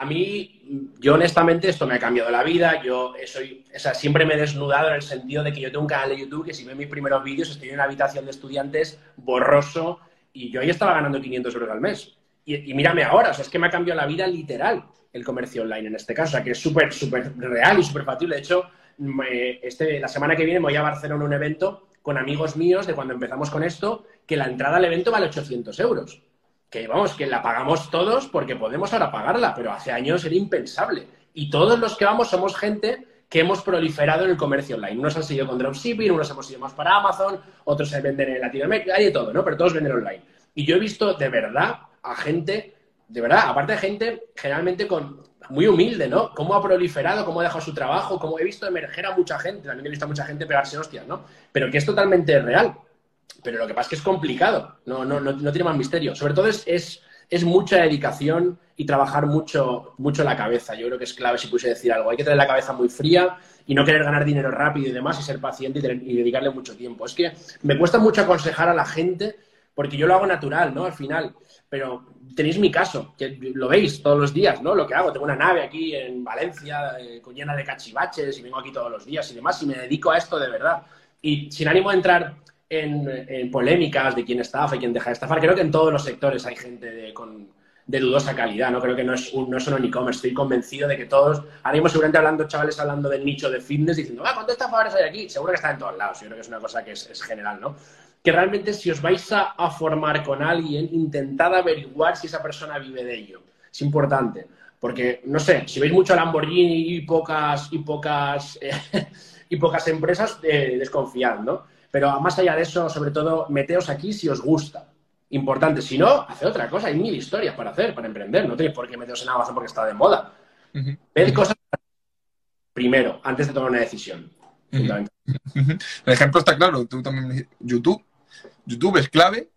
a mí, yo honestamente, esto me ha cambiado la vida. Yo soy, o sea, siempre me he desnudado en el sentido de que yo tengo un canal de YouTube que si ven mis primeros vídeos estoy en una habitación de estudiantes borroso y yo ahí estaba ganando 500 euros al mes. Y, mírame ahora, o sea, es que me ha cambiado la vida literal el comercio online en este caso, o sea, que es súper, súper real y súper factible. De hecho, este, la semana que viene me voy a Barcelona a un evento con amigos míos de cuando empezamos con esto, que la entrada al evento vale 800 euros que vamos, que la pagamos todos porque podemos ahora pagarla, pero hace años era impensable. Y todos los que vamos somos gente que hemos proliferado en el comercio online. Unos han seguido con dropshipping, unos hemos ido más para Amazon, otros se venden en Latinoamérica, hay de todo, ¿no? Pero todos venden online. Y yo he visto de verdad a gente, de verdad, aparte de gente generalmente con muy humilde, ¿no? Cómo ha proliferado, cómo ha dejado su trabajo, cómo he visto emerger a mucha gente, también he visto a mucha gente pegarse hostias, ¿no? Pero que es totalmente real. Pero lo que pasa es que es complicado, no, no, no, tiene más misterio. Sobre todo es, es, mucha dedicación y trabajar mucho, mucho la cabeza. Yo creo que es clave si pudiese decir algo. Hay que tener la cabeza muy fría y no querer ganar dinero rápido y demás y ser paciente y, dedicarle mucho tiempo. Es que me cuesta mucho aconsejar a la gente porque yo lo hago natural, ¿no? Al final. Pero tenéis mi caso, que lo veis todos los días, ¿no? Lo que hago. Tengo una nave aquí en Valencia eh, con llena de cachivaches y vengo aquí todos los días y demás y me dedico a esto de verdad. Y sin ánimo de entrar en, polémicas de quién estafa y quién deja de estafar. Creo que en todos los sectores hay gente de, con, de dudosa calidad, ¿no? Creo que no es, un, no es solo e-commerce. Estoy convencido de que todos, ahora mismo seguramente hablando, chavales hablando del nicho de fitness, diciendo, ah, ¿cuántos estafadores hay aquí? Seguro que está en todos lados. Yo creo que es una cosa que es, general, ¿no? Que realmente si os vais a, formar con alguien, intentad averiguar si esa persona vive de ello. Es importante. Porque, no sé, si veis mucho Lamborghini y pocas, y pocas, y pocas empresas, eh, desconfiad, ¿no? Pero más allá de eso, sobre todo, meteos aquí si os gusta. Importante. Si no, hace otra cosa. Hay mil historias para hacer, para emprender. No tenéis por qué meteos en Amazon porque está de moda. Ved cosas primero, antes de tomar una decisión. El ejemplo está claro. Tú también, YouTube. YouTube es clave.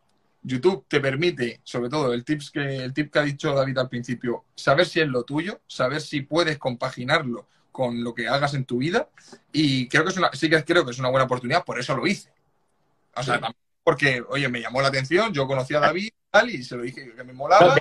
YouTube te permite, sobre todo el, tips que, el tip que ha dicho David al principio, saber si es lo tuyo, saber si puedes compaginarlo con lo que hagas en tu vida y creo que es una, sí que creo que es una buena oportunidad, por eso lo hice. O sea, porque, oye, me llamó la atención, yo conocí a David tal, y se lo dije que me molaba.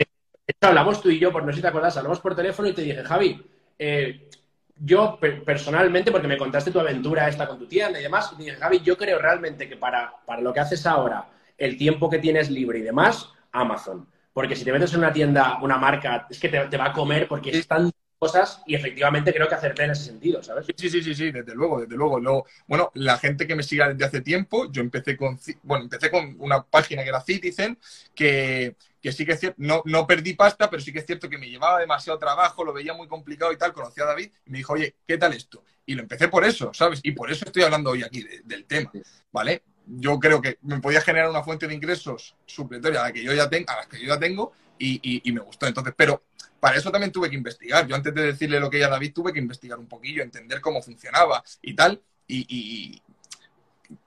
hablamos tú y yo, por no sé si te acuerdas, hablamos por teléfono y te dije, Javi, eh, yo personalmente, porque me contaste tu aventura esta con tu tienda y demás, y dije, Javi, yo creo realmente que para, para lo que haces ahora, el tiempo que tienes libre y demás, Amazon. Porque si te metes en una tienda, una marca, es que te, te va a comer porque es tan cosas y efectivamente creo que acerté en ese sentido, ¿sabes? Sí, sí, sí, sí, desde luego, desde luego. Luego, bueno, la gente que me siga desde hace tiempo, yo empecé con, bueno, empecé con una página que era Citizen, que, que sí que es cierto, no, no perdí pasta, pero sí que es cierto que me llevaba demasiado trabajo, lo veía muy complicado y tal, conocí a David y me dijo, oye, ¿qué tal esto? Y lo empecé por eso, ¿sabes? Y por eso estoy hablando hoy aquí del tema, ¿vale? Yo creo que me podía generar una fuente de ingresos supletoria a la que yo ya tengo, a las que yo ya tengo y, me gustó. Entonces, pero para eso también tuve que investigar. Yo antes de decirle lo que ella David tuve que investigar un poquillo, entender cómo funcionaba y tal. Y, y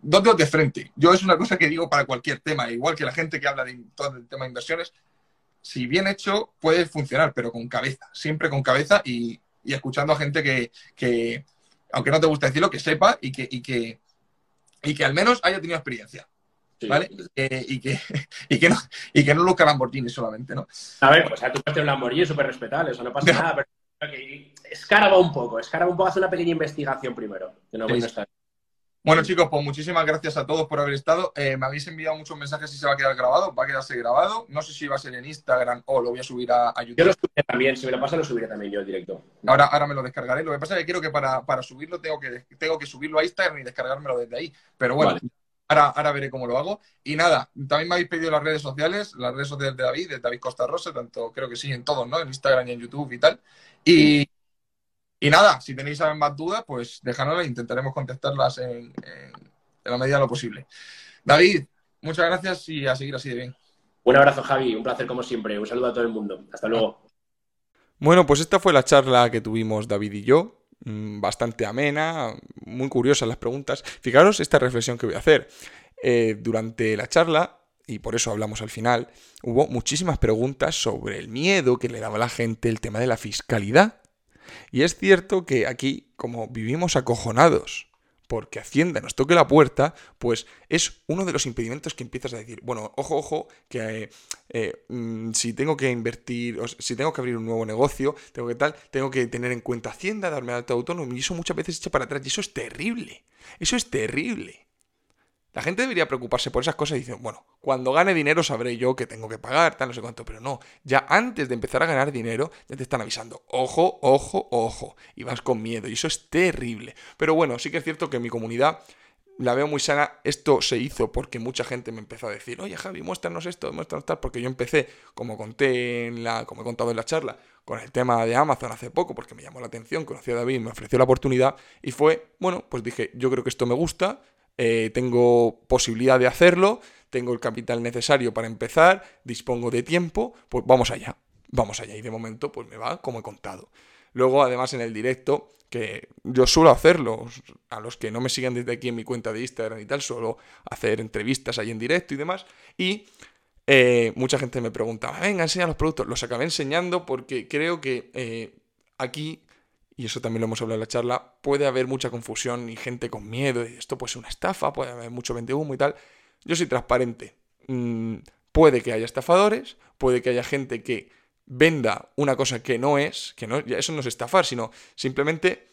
dos de frente. Yo es una cosa que digo para cualquier tema, igual que la gente que habla de todo el tema de inversiones, si bien hecho puede funcionar, pero con cabeza, siempre con cabeza y, escuchando a gente que, aunque no te guste decirlo, que sepa y que, y que, y que al menos haya tenido experiencia. ¿Vale? y, que, y, que no, y que no luzca Lamborghini solamente, ¿no? A ver, pues a tu parte un Lamborghini es súper respetable, eso no pasa nada, pero escaraba un poco, escaraba un poco, hace una pequeña investigación primero, que no, Bueno, chicos, pues muchísimas gracias a todos por haber estado. Eh, me habéis enviado muchos mensajes y se va a quedar grabado. Va a quedarse grabado. No sé si va a ser en Instagram o lo voy a subir a, YouTube. Yo lo subiré también. Si me lo pasa, lo subiré también yo en directo. Ahora, ahora me lo descargaré. Lo que pasa es que quiero que para, subirlo tengo que, tengo que subirlo a Instagram y descargármelo desde ahí. Pero bueno, ahora, ahora veré cómo lo hago. Y nada, también me habéis pedido las redes sociales, las redes sociales de David, de David Costa Rosa, tanto creo que sí en todos, ¿no? En Instagram y en YouTube y tal. Y, y nada, si tenéis más dudas, pues dejadnoslas e intentaremos contestarlas en en la medida de lo posible. David, muchas gracias y a seguir así de bien. Un abrazo, Javi. Un placer como siempre. Un saludo a todo el mundo. Hasta luego. Bueno, pues esta fue la charla que tuvimos David y yo. Mm, bastante amena, muy curiosa las preguntas. Fijaros esta reflexión que voy a hacer. Eh, durante la charla, y por eso hablamos al final, hubo muchísimas preguntas sobre el miedo que le daba a la gente el tema de la fiscalidad. Y es cierto que aquí, como vivimos acojonados porque Hacienda nos toque la puerta, pues es uno de los impedimentos que empiezas a decir, bueno, ojo, ojo, que eh, mm, si tengo que invertir, o si tengo que abrir un nuevo negocio, tengo que tal, tengo que tener en cuenta Hacienda, darme alta autónomo, y eso muchas veces echa para atrás, y eso es terrible, eso es terrible. La gente debería preocuparse por esas cosas y decir, bueno, cuando gane dinero sabré yo que tengo que pagar, tal, no sé cuánto, pero no, ya antes de empezar a ganar dinero ya te están avisando, ojo, ojo, ojo, y vas con miedo, y eso es terrible. Pero bueno, sí que es cierto que mi comunidad la veo muy sana. Esto se hizo porque mucha gente me empezó a decir, oye Javi, muéstranos esto, muéstranos tal, porque yo empecé, como conté en la, como he contado en la charla, con el tema de Amazon hace poco, porque me llamó la atención, conocí a David, me ofreció la oportunidad, y fue, bueno, pues dije, yo creo que esto me gusta, eh, tengo posibilidad de hacerlo, tengo el capital necesario para empezar, dispongo de tiempo, pues vamos allá, vamos allá. Y de momento, pues me va como he contado. Luego, además, en el directo, que yo suelo hacerlo, a los que no me siguen desde aquí en mi cuenta de Instagram y tal, suelo hacer entrevistas ahí en directo y demás. Y eh, mucha gente me preguntaba, venga, enseña los productos. Los acabé enseñando porque creo que eh, aquí y eso también lo hemos hablado en la charla, puede haber mucha confusión y gente con miedo, y esto puede ser una estafa, puede haber mucho vende humo y tal. Yo soy transparente. Mm, puede que haya estafadores, puede que haya gente que venda una cosa que no es, que no, eso no es estafar, sino simplemente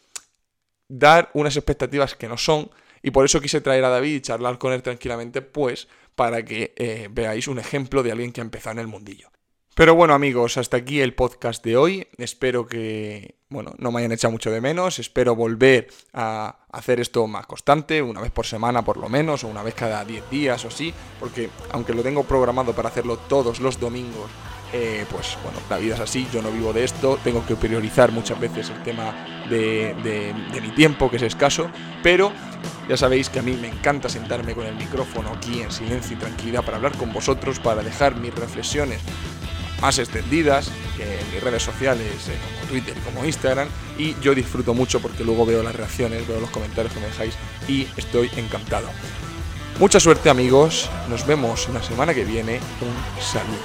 dar unas expectativas que no son. Y por eso quise traer a David y charlar con él tranquilamente, pues, para que eh, veáis un ejemplo de alguien que ha empezado en el mundillo. Pero bueno amigos, hasta aquí el podcast de hoy. Espero que, bueno, no me hayan echado mucho de menos. Espero volver a hacer esto más constante, una vez por semana por lo menos, o una vez cada 10 días o así. Porque aunque lo tengo programado para hacerlo todos los domingos, eh, pues bueno, la vida es así, yo no vivo de esto, tengo que priorizar muchas veces el tema de, de mi tiempo, que es escaso. Pero ya sabéis que a mí me encanta sentarme con el micrófono aquí en silencio y tranquilidad para hablar con vosotros, para dejar mis reflexiones más extendidas que mis redes sociales, eh, como Twitter y como Instagram. Y yo disfruto mucho porque luego veo las reacciones, veo los comentarios que me dejáis y estoy encantado. Mucha suerte amigos, nos vemos la semana que viene. Un saludo.